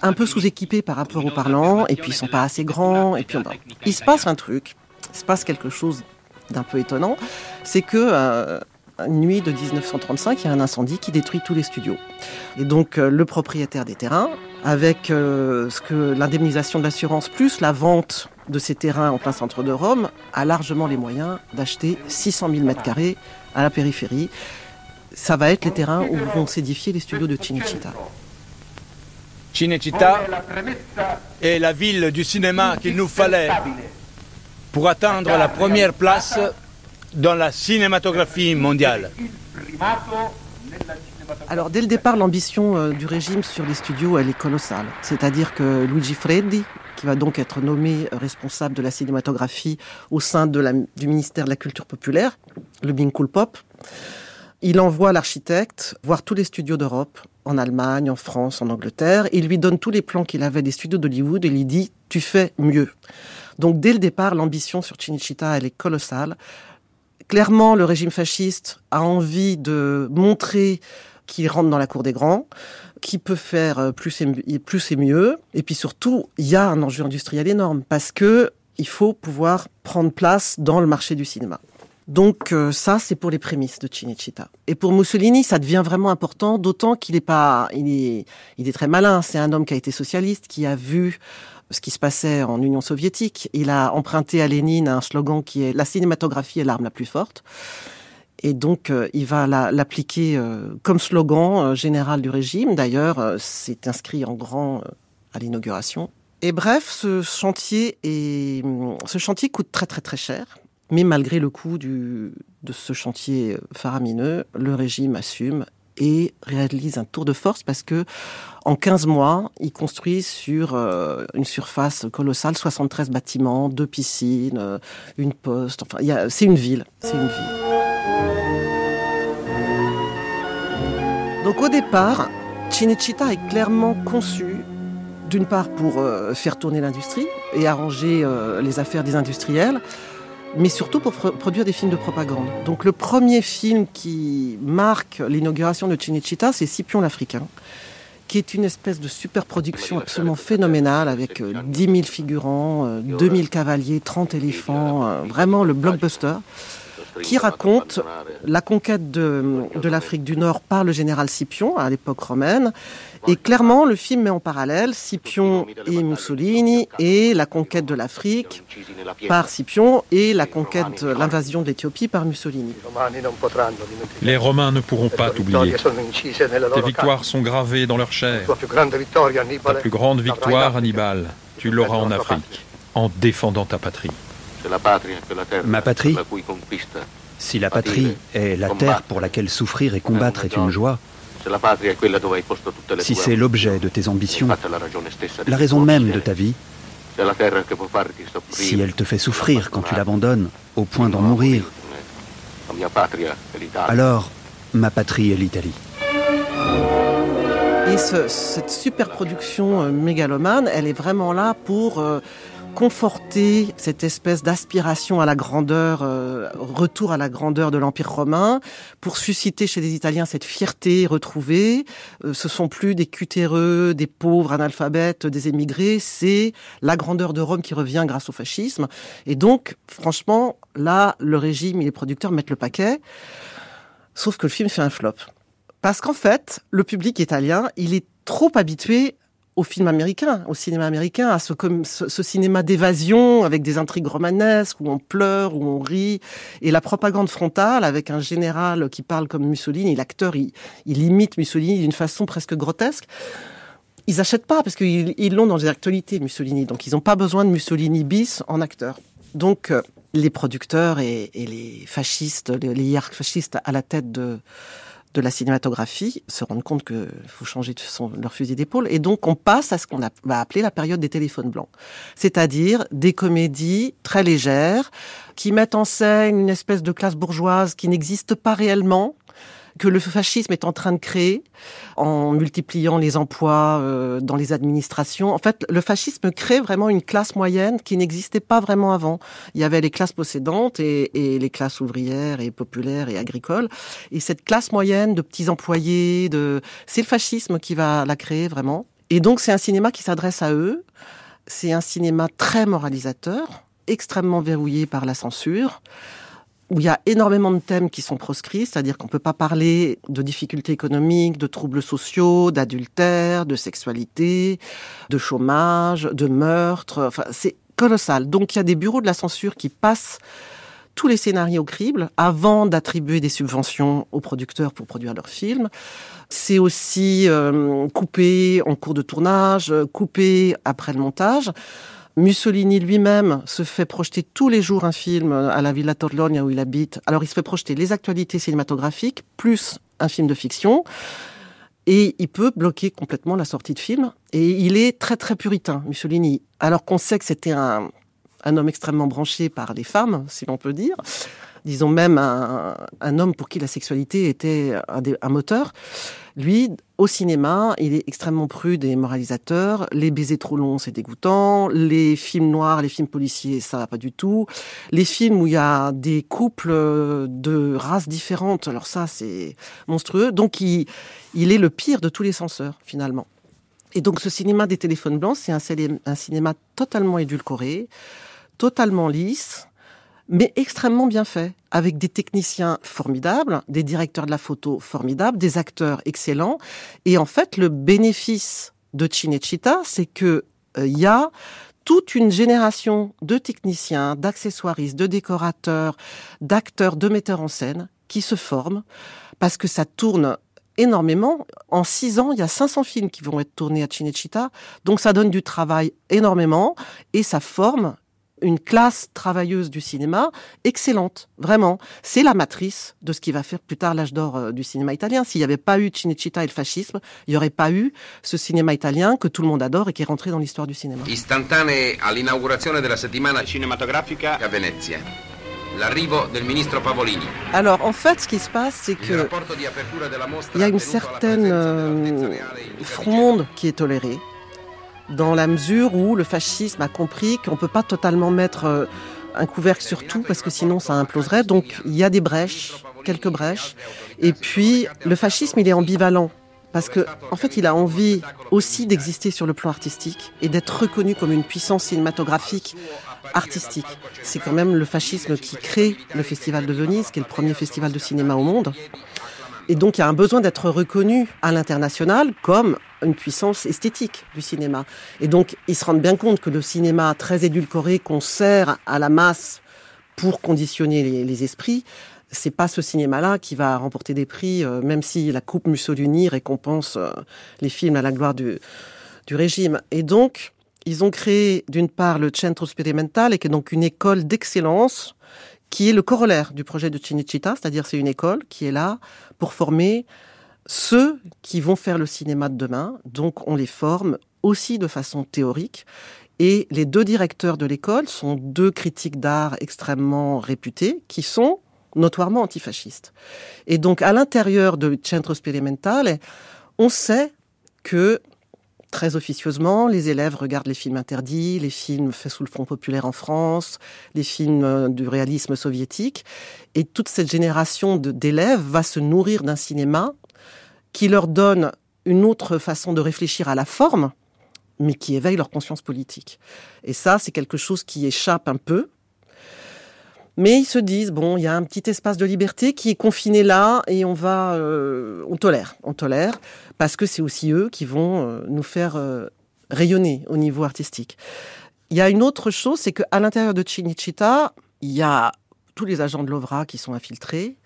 S11: un peu sous-équipés par rapport aux parlants, et puis ils sont pas assez grands. Et puis il se passe un truc, il se passe quelque chose d'un peu étonnant, c'est que euh, nuit de 1935, il y a un incendie qui détruit tous les studios. Et donc euh, le propriétaire des terrains, avec euh, ce que l'indemnisation de l'assurance plus la vente de ces terrains en plein centre de Rome, a largement les moyens d'acheter 600 000 mètres carrés à la périphérie. Ça va être les terrains où vont s'édifier les studios de Cinecittà.
S1: Cinecittà est la ville du cinéma qu'il nous fallait pour atteindre la première place dans la cinématographie mondiale.
S11: Alors dès le départ, l'ambition euh, du régime sur les studios, elle est colossale. C'est-à-dire que Luigi Freddi, qui va donc être nommé responsable de la cinématographie au sein du ministère de la Culture populaire, le Binkul Pop, il envoie l'architecte voir tous les studios d'Europe, en Allemagne, en France, en Angleterre. Il lui donne tous les plans qu'il avait des studios d'Hollywood et lui dit Tu fais mieux. Donc dès le départ, l'ambition sur Cinecittà, elle est colossale. Clairement, le régime fasciste a envie de montrer qu'il rentre dans la cour des grands, qui peut faire plus et, plus et mieux. Et puis surtout, il y a un enjeu industriel énorme parce que il faut pouvoir prendre place dans le marché du cinéma. Donc euh, ça, c'est pour les prémices de Cinecittà. Et pour Mussolini, ça devient vraiment important, d'autant qu'il est pas, il est, il est très malin. C'est un homme qui a été socialiste, qui a vu ce qui se passait en Union soviétique. Il a emprunté à Lénine un slogan qui est la cinématographie est l'arme la plus forte. Et donc, euh, il va l'appliquer euh, comme slogan général du régime. D'ailleurs, c'est inscrit en grand à l'inauguration. Et bref, ce chantier est, ce chantier coûte très très très cher. Mais malgré le coût de ce chantier faramineux, le régime assume et réalise un tour de force parce que en 15 mois, il construit sur euh, une surface colossale 73 bâtiments, deux piscines, euh, une poste. Enfin, c'est une ville. C'est une ville. Donc au départ, Cinecittà est clairement conçu d'une part pour euh, faire tourner l'industrie et arranger les affaires des industriels, mais surtout pour produire des films de propagande. Donc le premier film qui marque l'inauguration de Cinecittà, c'est Scipion l'Africain, qui est une espèce de super production absolument phénoménale avec 10 euh, 000 figurants, 2 euh, 000 cavaliers, 30 éléphants, euh, vraiment le blockbuster qui raconte la conquête de, de l'Afrique du Nord par le général Scipion à l'époque romaine. Et clairement, le film met en parallèle Scipion et Mussolini et la conquête de l'Afrique par Scipion et la conquête, l'invasion d'Éthiopie par Mussolini.
S12: Les Romains ne pourront pas t'oublier. Tes victoires sont gravées dans leur chair. Ta plus grande victoire, Hannibal, tu l'auras en Afrique, en défendant ta patrie.
S13: Ma patrie Si la patrie est la terre pour laquelle souffrir et combattre est une joie, si c'est l'objet de tes ambitions, la raison même de ta vie, si elle te fait souffrir quand tu l'abandonnes, au point d'en mourir, alors ma patrie est l'Italie.
S11: Et cette super production euh, mégalomane, elle est vraiment là pour euh, conforter cette espèce d'aspiration à la grandeur, euh, retour à la grandeur de l'Empire romain, pour susciter chez les Italiens cette fierté retrouvée. Euh, ce sont plus des cutéreux, des pauvres analphabètes, des émigrés, c'est la grandeur de Rome qui revient grâce au fascisme. Et donc, franchement, là, le régime et les producteurs mettent le paquet. Sauf que le film fait un flop. Parce qu'en fait, le public italien, il est trop habitué au film américain, au cinéma américain, à ce, cinéma d'évasion avec des intrigues romanesques où on pleure, où on rit, et la propagande frontale avec un général qui parle comme Mussolini, l'acteur il, il imite Mussolini d'une façon presque grotesque. Ils achètent pas parce qu'ils l'ont dans les actualités Mussolini, donc ils n'ont pas besoin de Mussolini bis en acteur. Donc euh, les producteurs et, les fascistes, les, les fascistes à la tête de de la cinématographie se rendent compte qu'il faut changer son, leur fusil d'épaule. Et donc, on passe à ce qu'on va appeler la période des téléphones blancs. C'est-à-dire des comédies très légères qui mettent en scène une espèce de classe bourgeoise qui n'existe pas réellement, que le fascisme est en train de créer en multipliant les emplois euh, dans les administrations. En fait, le fascisme crée vraiment une classe moyenne qui n'existait pas vraiment avant. Il y avait les classes possédantes et, les classes ouvrières et populaires et agricoles. Et cette classe moyenne de petits employés, de c'est le fascisme qui va la créer vraiment. Et donc c'est un cinéma qui s'adresse à eux. C'est un cinéma très moralisateur, extrêmement verrouillé par la censure où il y a énormément de thèmes qui sont proscrits, c'est-à-dire qu'on ne peut pas parler de difficultés économiques, de troubles sociaux, d'adultère, de sexualité, de chômage, de meurtre. Enfin, c'est colossal. Donc il y a des bureaux de la censure qui passent tous les scénarios au crible avant d'attribuer des subventions aux producteurs pour produire leurs films. C'est aussi euh, coupé en cours de tournage, coupé après le montage. Mussolini lui-même se fait projeter tous les jours un film à la Villa Torlonia où il habite. Alors il se fait projeter les actualités cinématographiques plus un film de fiction. Et il peut bloquer complètement la sortie de film. Et il est très très puritain, Mussolini. Alors qu'on sait que c'était un, un homme extrêmement branché par les femmes, si l'on peut dire. Disons même un, un, homme pour qui la sexualité était un, un, moteur. Lui, au cinéma, il est extrêmement prude et moralisateur. Les baisers trop longs, c'est dégoûtant. Les films noirs, les films policiers, ça va pas du tout. Les films où il y a des couples de races différentes, alors ça, c'est monstrueux. Donc, il, est le pire de tous les censeurs, finalement. Et donc, ce cinéma des téléphones blancs, c'est un cinéma totalement édulcoré, totalement lisse, mais extrêmement bien fait, avec des techniciens formidables, des directeurs de la photo formidables, des acteurs excellents. Et en fait, le bénéfice de Cinecittà, c'est que il euh, y a toute une génération de techniciens, d'accessoiristes, de décorateurs, d'acteurs, de metteurs en scène qui se forment parce que ça tourne énormément. En six ans, il y a 500 films qui vont être tournés à Cinecittà. Donc ça donne du travail énormément et ça forme une classe travailleuse du cinéma excellente, vraiment. C'est la matrice de ce qui va faire plus tard l'âge d'or euh, du cinéma italien. S'il n'y avait pas eu Cinecittà et le fascisme, il n'y aurait pas eu ce cinéma italien que tout le monde adore et qui est rentré dans l'histoire du cinéma.
S14: Istantanee all'inaugurazione della settimana cinematografica a Venezia. L'arrivo del ministro Pavolini.
S11: Alors en fait, ce qui se passe, c'est que il y a une certaine euh, fronde qui est tolérée dans la mesure où le fascisme a compris qu'on ne peut pas totalement mettre euh, un couvercle sur tout parce que sinon ça imploserait. Donc il y a des brèches, quelques brèches. Et puis le fascisme, il est ambivalent parce que en fait, il a envie aussi d'exister sur le plan artistique et d'être reconnu comme une puissance cinématographique artistique. C'est quand même le fascisme qui crée le Festival de Venise, qui est le premier festival de cinéma au monde. Et donc, il y a un besoin d'être reconnu à l'international comme une puissance esthétique du cinéma. Et donc, ils se rendent bien compte que le cinéma très édulcoré qu'on sert à la masse pour conditionner les, esprits, c'est pas ce cinéma-là qui va remporter des prix, euh, même si la Coupe Mussolini récompense euh, les films à la gloire du, du régime. Et donc, ils ont créé d'une part le Centro Sperimentale, qui est donc une école d'excellence qui est le corollaire du projet de Cinecittà, c'est-à-dire c'est une école qui est là pour former ceux qui vont faire le cinéma de demain. Donc on les forme aussi de façon théorique. Et les deux directeurs de l'école sont deux critiques d'art extrêmement réputés qui sont notoirement antifascistes. Et donc à l'intérieur de Centro Sperimentale, on sait que très officieusement. Les élèves regardent les films interdits, les films faits sous le Front populaire en France, les films euh, du réalisme soviétique. Et toute cette génération d'élèves va se nourrir d'un cinéma qui leur donne une autre façon de réfléchir à la forme, mais qui éveille leur conscience politique. Et ça, c'est quelque chose qui échappe un peu mais ils se disent bon, il y a un petit espace de liberté qui est confiné là et on va, euh, on tolère, on tolère parce que c'est aussi eux qui vont euh, nous faire euh, rayonner au niveau artistique. Il y a une autre chose, c'est qu'à l'intérieur de Cinecittà, il y a tous les agents de l'OVRA qui sont infiltrés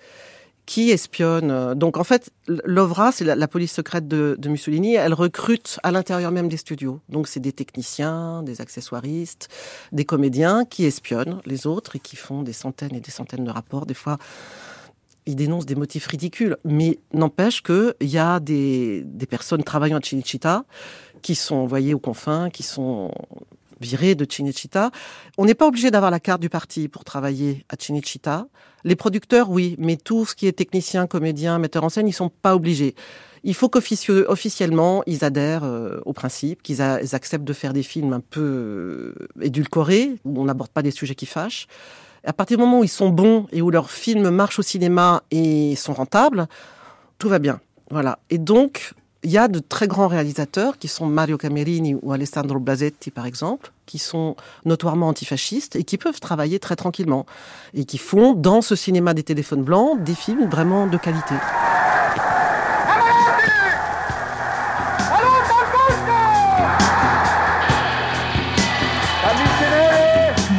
S11: qui espionne. Donc en fait, l'OVRA, c'est la, police secrète de, Mussolini, elle recrute à l'intérieur même des studios. Donc c'est des techniciens, des accessoiristes, des comédiens qui espionnent les autres et qui font des centaines et des centaines de rapports. Des fois, ils dénoncent des motifs ridicules, mais n'empêche qu'il y a des, des personnes travaillant à Cinecittà qui sont envoyées aux confins, qui sont viré de Cinecittà. On n'est pas obligé d'avoir la carte du parti pour travailler à Cinecittà. Les producteurs, oui, mais tout ce qui est technicien, comédien, metteur en scène, ils sont pas obligés. Il faut qu'officiellement, ils adhèrent euh, au principe, qu'ils acceptent de faire des films un peu euh, édulcorés, où on n'aborde pas des sujets qui fâchent. À partir du moment où ils sont bons et où leurs films marchent au cinéma et sont rentables, tout va bien. Voilà. Et donc, Il y a de très grands réalisateurs qui sont Mario Camerini ou Alessandro Blasetti par exemple, qui sont notoirement antifascistes et qui peuvent travailler très tranquillement et qui font dans ce cinéma des téléphones blancs des films vraiment de qualité.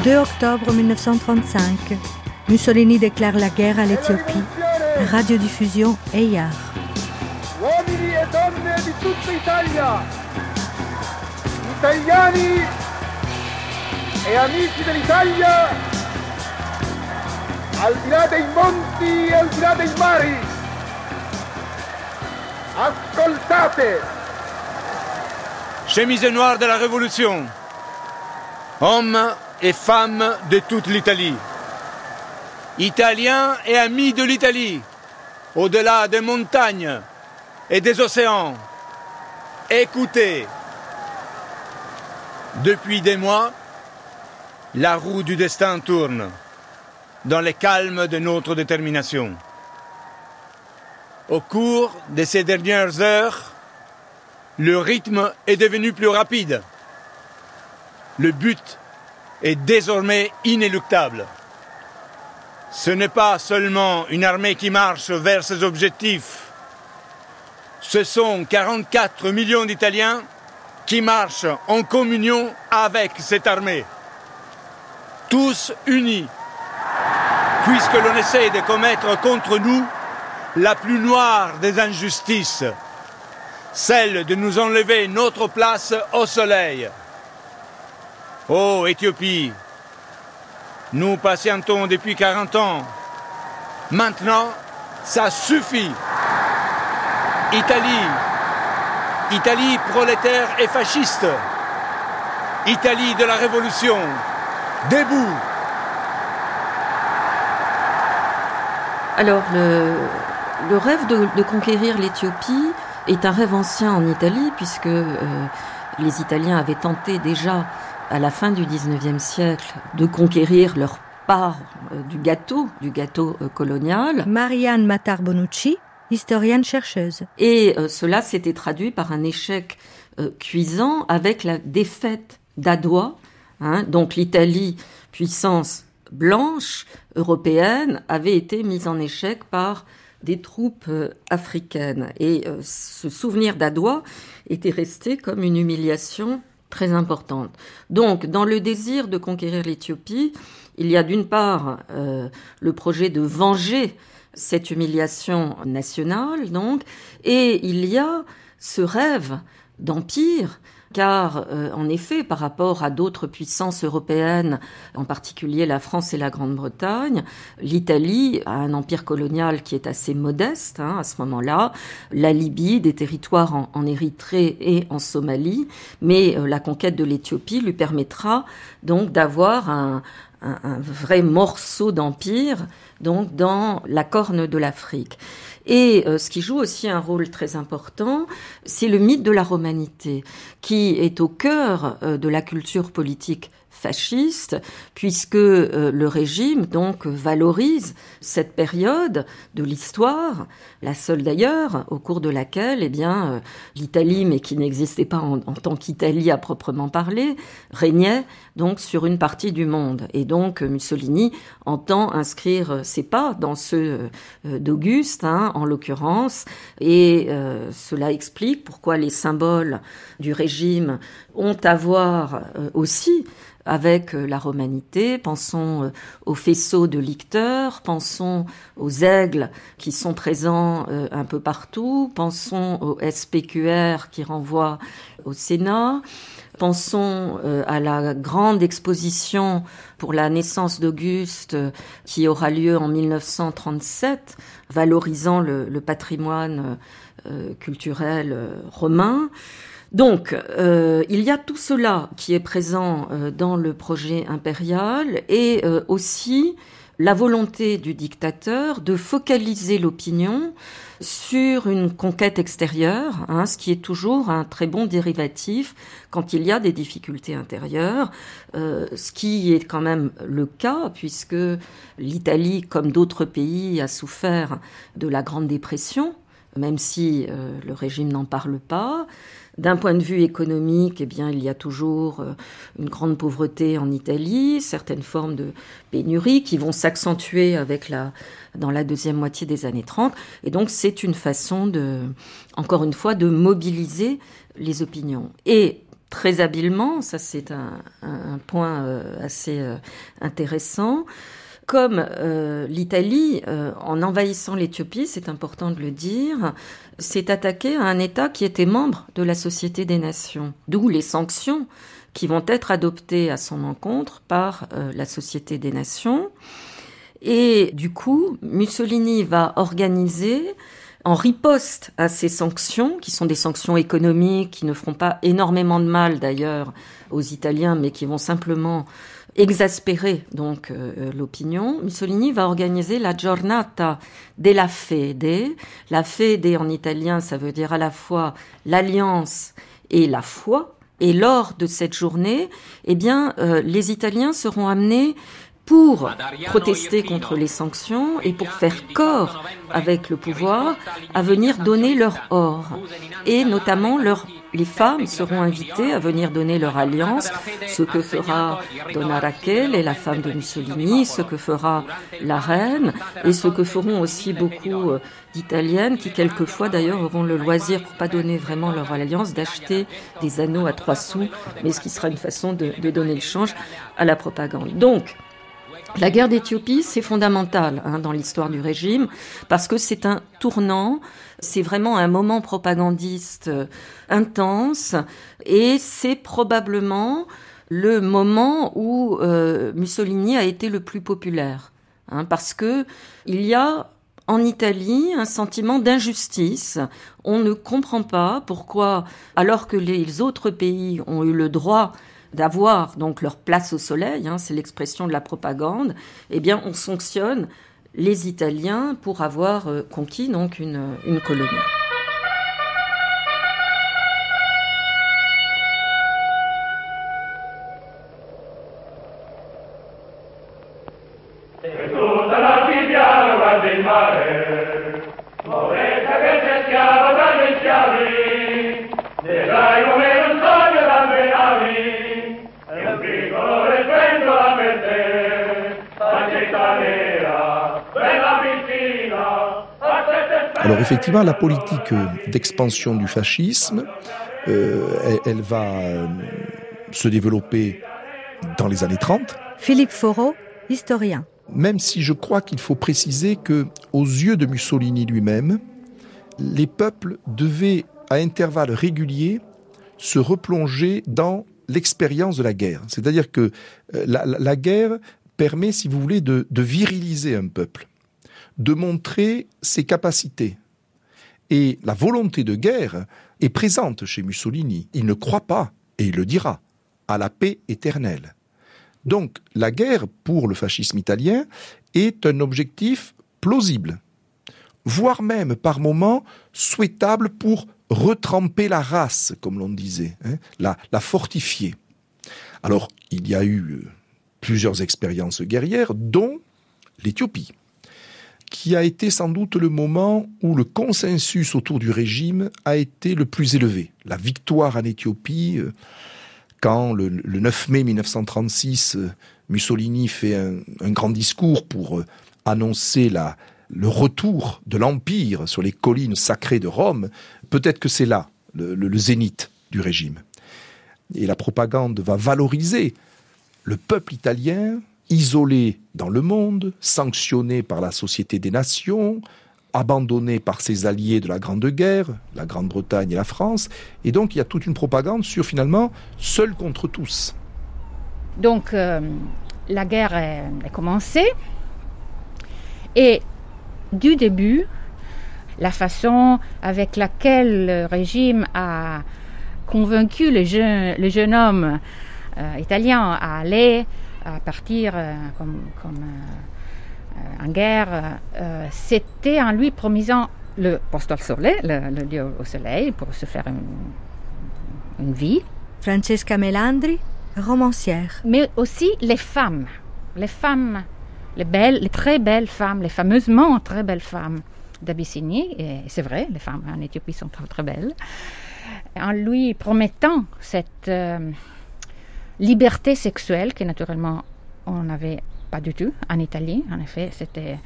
S4: 2 octobre 1935, Mussolini déclare la guerre à l'Éthiopie. Radiodiffusion Eyar.
S2: Tutta Italia, italiani e amici dell'Italia, al di là dei monti e al di là dei mari, ascoltate.
S1: Chemise noire de la Révolution, hommes et femmes de toute l'Italie, Italiens et amis de l'Italie, au-delà des montagnes et des océans, écoutez. Depuis des mois, la roue du destin tourne dans le calme de notre détermination. Au cours de ces dernières heures, le rythme est devenu plus rapide. Le but est désormais inéluctable. Ce n'est pas seulement une armée qui marche vers ses objectifs. Ce sont 44 millions d'Italiens qui marchent en communion avec cette armée. Tous unis, puisque l'on essaie de commettre contre nous la plus noire des injustices, celle de nous enlever notre place au soleil. Ô Éthiopie, nous patientons depuis 40 ans. Maintenant, ça suffit. Italie, Italie prolétaire et fasciste. Italie de la Révolution, debout.
S15: Alors, le, rêve de, conquérir l'Éthiopie est un rêve ancien en Italie, puisque euh, les Italiens avaient tenté déjà, à la fin du 19e siècle, de conquérir leur part euh, du gâteau, du gâteau euh, colonial.
S4: Marianne Matar Bonucci, historienne chercheuse.
S15: Et cela s'était traduit par un échec cuisant avec la défaite d'Adoua, hein, donc l'Italie, puissance blanche européenne avait été mise en échec par des troupes euh, africaines. Et euh, ce souvenir d'Adoua était resté comme une humiliation très importante. Donc, dans le désir de conquérir l'Éthiopie, il y a d'une part euh, le projet de venger cette humiliation nationale, donc, et il y a ce rêve d'empire car euh, en effet, par rapport à d'autres puissances européennes, en particulier la France et la Grande-Bretagne, l'Italie a un empire colonial qui est assez modeste hein, à ce moment-là, la Libye, des territoires en, Érythrée et en Somalie, mais euh, la conquête de l'Éthiopie lui permettra donc d'avoir un, un vrai morceau d'empire donc dans la corne de l'Afrique. Et euh, ce qui joue aussi un rôle très important, c'est le mythe de la romanité, qui est au cœur euh, de la culture politique fasciste, puisque euh, le régime donc valorise cette période de l'histoire, la seule d'ailleurs au cours de laquelle, eh euh, l'Italie, mais qui n'existait pas en, tant qu'Italie à proprement parler, régnait donc sur une partie du monde. Et donc Mussolini entend inscrire ses pas dans ceux euh, d'Auguste, hein, en l'occurrence, et cela explique pourquoi les symboles du régime ont à voir aussi avec euh, la romanité. Pensons euh, aux faisceaux de licteurs, pensons aux aigles qui sont présents euh, un peu partout, pensons au SPQR qui renvoie au Sénat. Pensons à la grande exposition pour la naissance d'Auguste qui aura lieu en 1937, valorisant le, le patrimoine culturel romain. Donc, euh, il y a tout cela qui est présent euh, dans le projet impérial et euh, aussi la volonté du dictateur de focaliser l'opinion sur une conquête extérieure, hein, ce qui est toujours un très bon dérivatif quand il y a des difficultés intérieures, ce qui est quand même le cas puisque l'Italie, comme d'autres pays, a souffert de la Grande Dépression même si le régime n'en parle pas. D'un point de vue économique, eh bien, il y a toujours euh, une grande pauvreté en Italie, certaines formes de pénurie qui vont s'accentuer avec la, dans la deuxième moitié des années 30. Et donc, c'est une façon de, encore une fois, de mobiliser les opinions. Et très habilement, ça c'est un, point euh, assez euh, intéressant, comme l'Italie, en envahissant l'Éthiopie, c'est important de le dire, s'est attaqué à un État qui était membre de la Société des Nations, d'où les sanctions qui vont être adoptées à son encontre par euh, la Société des Nations. Et du coup, Mussolini va organiser en riposte à ces sanctions, qui sont des sanctions économiques, qui ne feront pas énormément de mal d'ailleurs aux Italiens, mais qui vont simplement exaspérer donc euh, l'opinion, Mussolini va organiser la Giornata della Fede. La Fede en italien, ça veut dire à la fois l'alliance et la foi. Et lors de cette journée, eh bien, euh, les Italiens seront amenés pour protester contre les sanctions et pour faire corps avec le pouvoir à venir donner leur or. Et notamment, leur, les femmes seront invitées à venir donner leur alliance, ce que fera Donna Raquel et la femme de Mussolini, ce que fera la reine et ce que feront aussi beaucoup euh, d'Italiennes qui quelquefois d'ailleurs auront le loisir, pour pas donner vraiment leur alliance, d'acheter des anneaux à trois sous, mais ce qui sera une façon de, de donner le change à la propagande. Donc, la guerre d'Éthiopie, c'est fondamental hein, dans l'histoire du régime parce que c'est un tournant, c'est vraiment un moment propagandiste euh, intense et c'est probablement le moment où euh, Mussolini a été le plus populaire hein, parce que il y a en Italie un sentiment d'injustice. On ne comprend pas pourquoi, alors que les autres pays ont eu le droit d'avoir donc leur place au soleil, hein, c'est l'expression de la propagande, eh bien on sanctionne les Italiens pour avoir euh, conquis donc une, une colonie.
S16: Alors effectivement, la politique d'expansion du fascisme, euh, elle, va euh, se développer dans les années 30.
S4: Philippe Foreau, historien.
S16: Même si je crois qu'il faut préciser que, aux yeux de Mussolini lui-même, les peuples devaient, à intervalles réguliers, se replonger dans l'expérience de la guerre. C'est-à-dire que euh, la, guerre permet, si vous voulez, de viriliser un peuple de montrer ses capacités. Et la volonté de guerre est présente chez Mussolini. Il ne croit pas, et il le dira, à la paix éternelle. Donc la guerre pour le fascisme italien est un objectif plausible, voire même par moments souhaitable pour retremper la race, comme l'on disait, hein, la, fortifier. Alors il y a eu euh, plusieurs expériences guerrières, dont l'Éthiopie qui a été sans doute le moment où le consensus autour du régime a été le plus élevé. La victoire en Éthiopie, euh, quand le, 9 mai 1936, euh, Mussolini fait un, grand discours pour euh, annoncer le retour de l'Empire sur les collines sacrées de Rome, peut-être que c'est là le zénith du régime. Et la propagande va valoriser le peuple italien, isolé dans le monde, sanctionné par la Société des Nations, abandonné par ses alliés de la Grande Guerre, la Grande-Bretagne et la France, et donc il y a toute une propagande sur finalement seul contre tous.
S17: Donc euh, la guerre est, commencée, et du début, la façon avec laquelle le régime a convaincu le jeune, homme euh, italien à aller à partir euh, comme, comme euh, en guerre, euh, c'était en lui promisant le poste au soleil, le, lieu au soleil, pour se faire une, vie.
S4: Francesca Melandri, romancière.
S17: Mais aussi les femmes, les femmes, les belles, les très belles femmes, les fameusement très belles femmes. d'Abyssinie, et c'est vrai, les femmes en Éthiopie sont très, très belles, en lui promettant cette euh, liberté sexuelle que naturellement on n'avait pas du tout en Italie. En effet, c'était,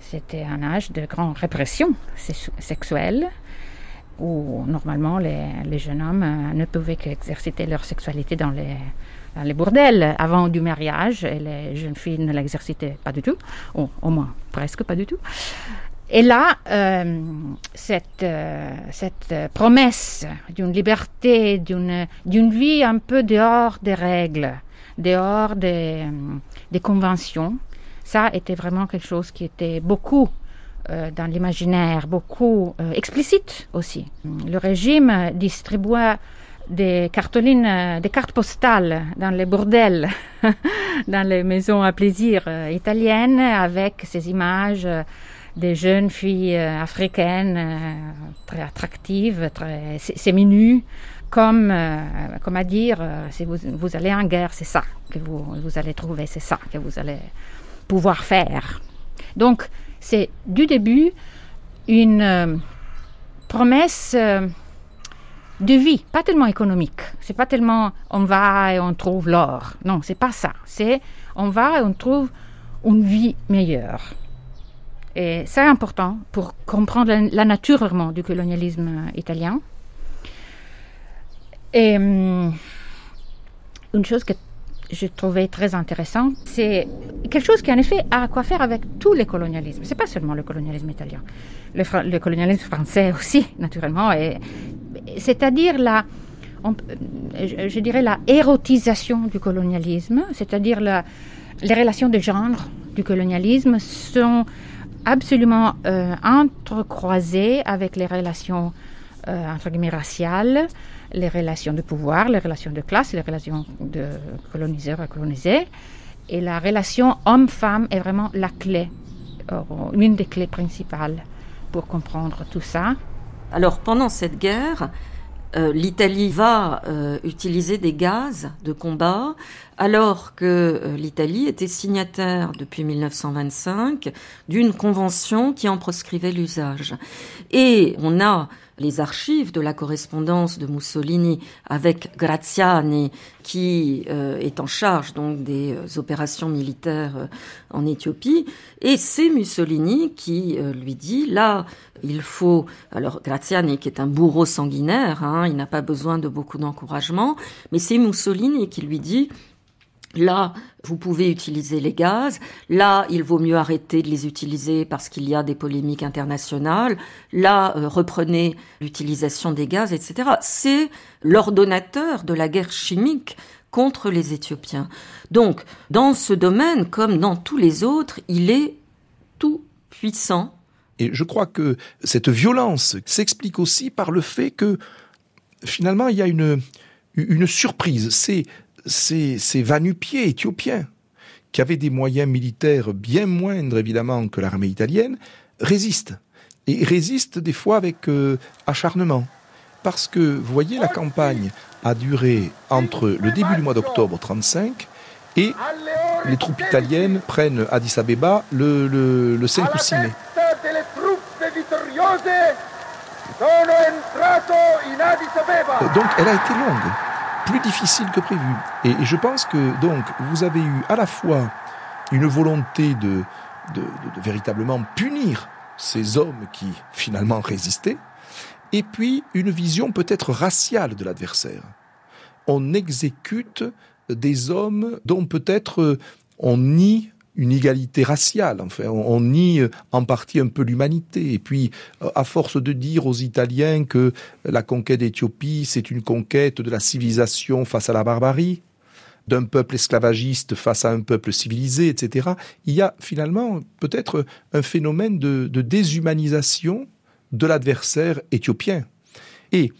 S17: c'était un âge de grande répression sexuelle où normalement les, les jeunes hommes euh, ne pouvaient qu'exercer leur sexualité dans les, dans les bordels avant du mariage et les jeunes filles ne l'exercitaient pas du tout, ou au moins presque pas du tout. Et là, euh, cette, euh, cette promesse d'une liberté, d'une, vie un peu dehors des règles, dehors des, des conventions, ça était vraiment quelque chose qui était beaucoup euh, dans l'imaginaire, beaucoup euh, explicite aussi. Le régime euh, des cartes postales dans les bordels, dans les maisons à plaisir italiennes, avec ces images des jeunes filles africaines très attractives, très séminues, comme, comme à dire, si vous, vous, allez en guerre, c'est ça que vous, vous allez trouver, c'est ça que vous allez pouvoir faire. Donc, c'est du début une euh, promesse euh, de vie, pas tellement économique. C'est pas tellement on va et on trouve l'or. Non, c'est pas ça. C'est on va et on trouve une vie meilleure. Et c'est important pour comprendre la, nature vraiment du colonialisme italien. Et hum, une chose que je trouvais très intéressant. C'est quelque chose qui, en effet, a à quoi faire avec tous les colonialismes. C'est pas seulement le colonialisme italien, le, colonialisme français aussi, naturellement. C'est-à-dire la, je, dirais la érotisation du colonialisme, c'est-à-dire les relations de genre du colonialisme sont absolument euh, entrecroisées avec les relations euh, entre guillemets raciales les relations de pouvoir, les relations de classe, les relations de coloniseur à colonisé. Et la relation homme-femme est vraiment la clé, euh, une des clés principales pour comprendre tout ça.
S15: Alors pendant cette guerre, euh, l'Italie va euh, utiliser des gaz de combat alors que l'Italie était signataire depuis 1925 d'une convention qui en proscrivait l'usage. Et on a les archives de la correspondance de Mussolini avec Graziani, qui euh, est en charge donc des euh, opérations militaires euh, en Éthiopie, et c'est Mussolini qui lui dit là il faut alors Graziani qui est un bourreau sanguinaire, hein, il n'a pas besoin de beaucoup d'encouragement, mais c'est Mussolini qui lui dit Là, vous pouvez utiliser les gaz. Là, il vaut mieux arrêter de les utiliser parce qu'il y a des polémiques internationales. Là, euh, reprenez l'utilisation des gaz, etc. C'est l'ordonnateur de la guerre chimique contre les Éthiopiens. Donc, dans ce domaine, comme dans tous les autres, il est tout puissant.
S16: Et je crois que cette violence s'explique aussi par le fait que finalement, il y a une, une surprise. C'est ces, ces vanupiers éthiopiens, qui avaient des moyens militaires bien moindres évidemment que l'armée italienne, résistent. Et résistent des fois avec euh, acharnement. Parce que, vous voyez, la campagne a duré entre le début du mois d'octobre 35 et les troupes italiennes prennent Addis Abeba le, le, le 5 ou 6 mai. Donc elle a été longue plus difficile que prévu. Et, je pense que donc vous avez eu à la fois une volonté de, de, de, véritablement punir ces hommes qui finalement résistaient, et puis une vision peut-être raciale de l'adversaire. On exécute des hommes dont peut-être on nie une égalité raciale. Enfin, on, nie euh, en partie un peu l'humanité. Et puis, euh, à force de dire aux Italiens que la conquête d'Éthiopie, c'est une conquête de la civilisation face à la barbarie, d'un peuple esclavagiste face à un peuple civilisé, etc., il y a finalement peut-être un phénomène de, de déshumanisation de l'adversaire éthiopien. Et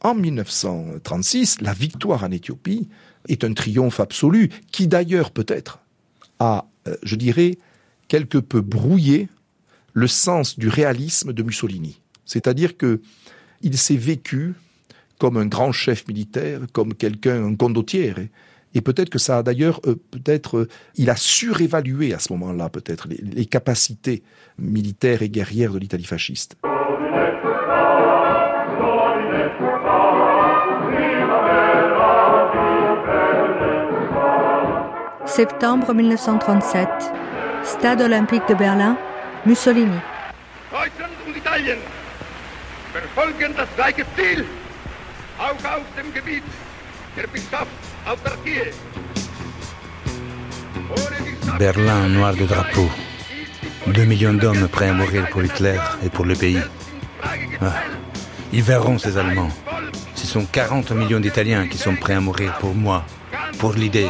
S16: en 1936, la victoire en Éthiopie est un triomphe absolu, qui d'ailleurs peut-être a je dirais, quelque peu brouillé le sens du réalisme de Mussolini. C'est-à-dire que il s'est vécu comme un grand chef militaire, comme quelqu'un, un condottiere. Et peut-être que ça a d'ailleurs, euh, peut-être, euh, il a surévalué à ce moment-là, peut-être, les, capacités militaires et guerrières de l'Italie fasciste.
S4: Septembre 1937, Stade olympique de Berlin, Mussolini.
S1: Berlin noir de drapeau. Deux millions d'hommes prêts à mourir pour Hitler et pour le pays. Ah, ils verront ces Allemands. Ce sont 40 millions d'Italiens qui sont prêts à mourir pour moi, pour l'idée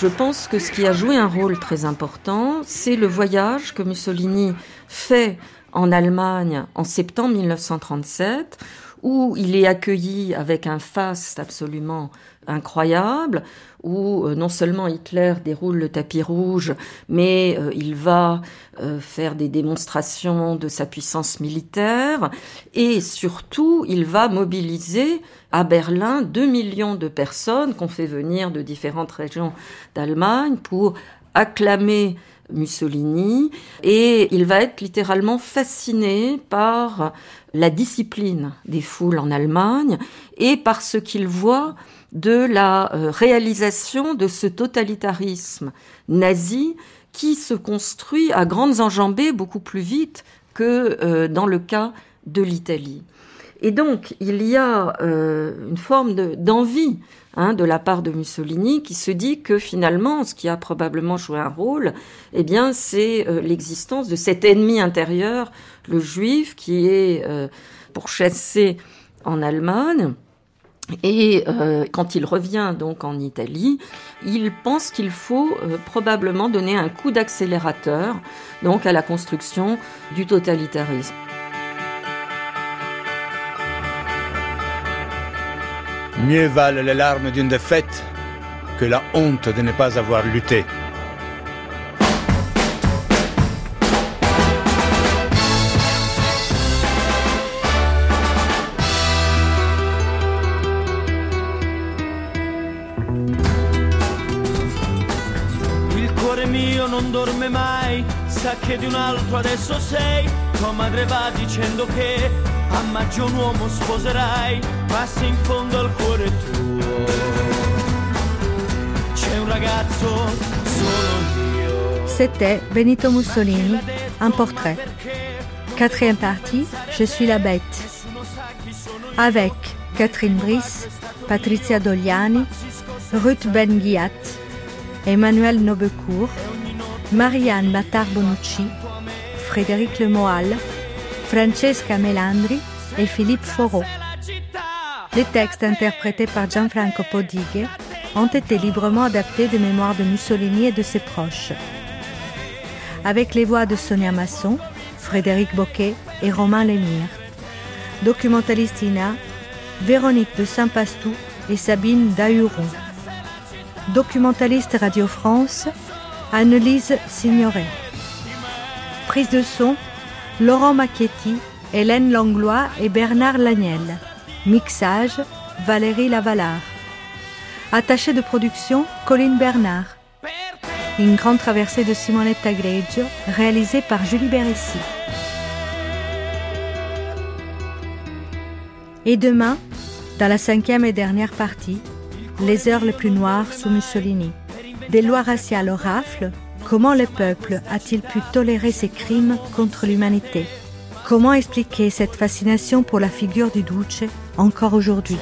S15: Je pense que ce qui a joué un rôle très important, c'est le voyage que Mussolini fait en Allemagne en septembre 1937, où il est accueilli avec un faste absolument incroyable, où euh, non seulement Hitler déroule le tapis rouge, mais euh, il va euh, faire des démonstrations de sa puissance militaire, et surtout il va mobiliser à Berlin deux millions de personnes qu'on fait venir de différentes régions d'Allemagne pour acclamer Mussolini. Et il va être littéralement fasciné par la discipline des foules en Allemagne et par ce qu'il voit de la euh, réalisation de ce totalitarisme nazi qui se construit à grandes enjambées beaucoup plus vite que euh, dans le cas de l'Italie. Et donc, il y a euh, une forme d'envie hein, de la part de Mussolini qui se dit que finalement, ce qui a probablement joué un rôle, eh bien, c'est l'existence de cet ennemi intérieur, le juif, qui est euh, pourchassé en Allemagne. Et quand il revient donc en Italie, il pense qu'il faut probablement donner un coup d'accélérateur donc à la construction du totalitarisme.
S1: Mieux valent les larmes d'une défaite que la honte de ne pas avoir lutté.
S18: Cuore mio non dorme mai, sa che di un altro adesso sei, tua madre va dicendo che a maggio un uomo sposerai, passi in fondo al cuore tuo. C'è un ragazzo, solo io.
S4: C'était Benito Mussolini, un portrait. Quatrième partie, Je suis la bête. Avec Catherine Brice, Patricia Doliani, Ruth Ben Ghiat, Emmanuel Nobecourt, Marianne Battard-Bonucci, Frédéric Lemoal, Francesca Melandri et Philippe Foreau. Les textes interprétés par Gianfranco Podighe ont été librement adaptés des mémoires de Mussolini et de ses proches. Avec les voix de Sonia Masson, Frédéric Boquet et Romain Lemire. Documentaliste INA, Véronique de Saint-Pastou et Sabine Dahuron. Documentaliste Radio France, Annelise Signoret. Prise de son, Laurent Macchetti, Hélène Langlois et Bernard Lagnel. Mixage, Valérie Lavalard. Attaché de production, Colline Bernard. Une grande traversée de Simonetta Greggio, réalisée par Julie Beressi. Et demain, dans la cinquième et dernière partie, les heures les plus noires sous Mussolini. Des lois raciales au rafle, Comment le peuple a-t-il pu tolérer ces crimes contre l'humanité? Comment expliquer cette fascination pour la figure du Duce encore aujourd'hui?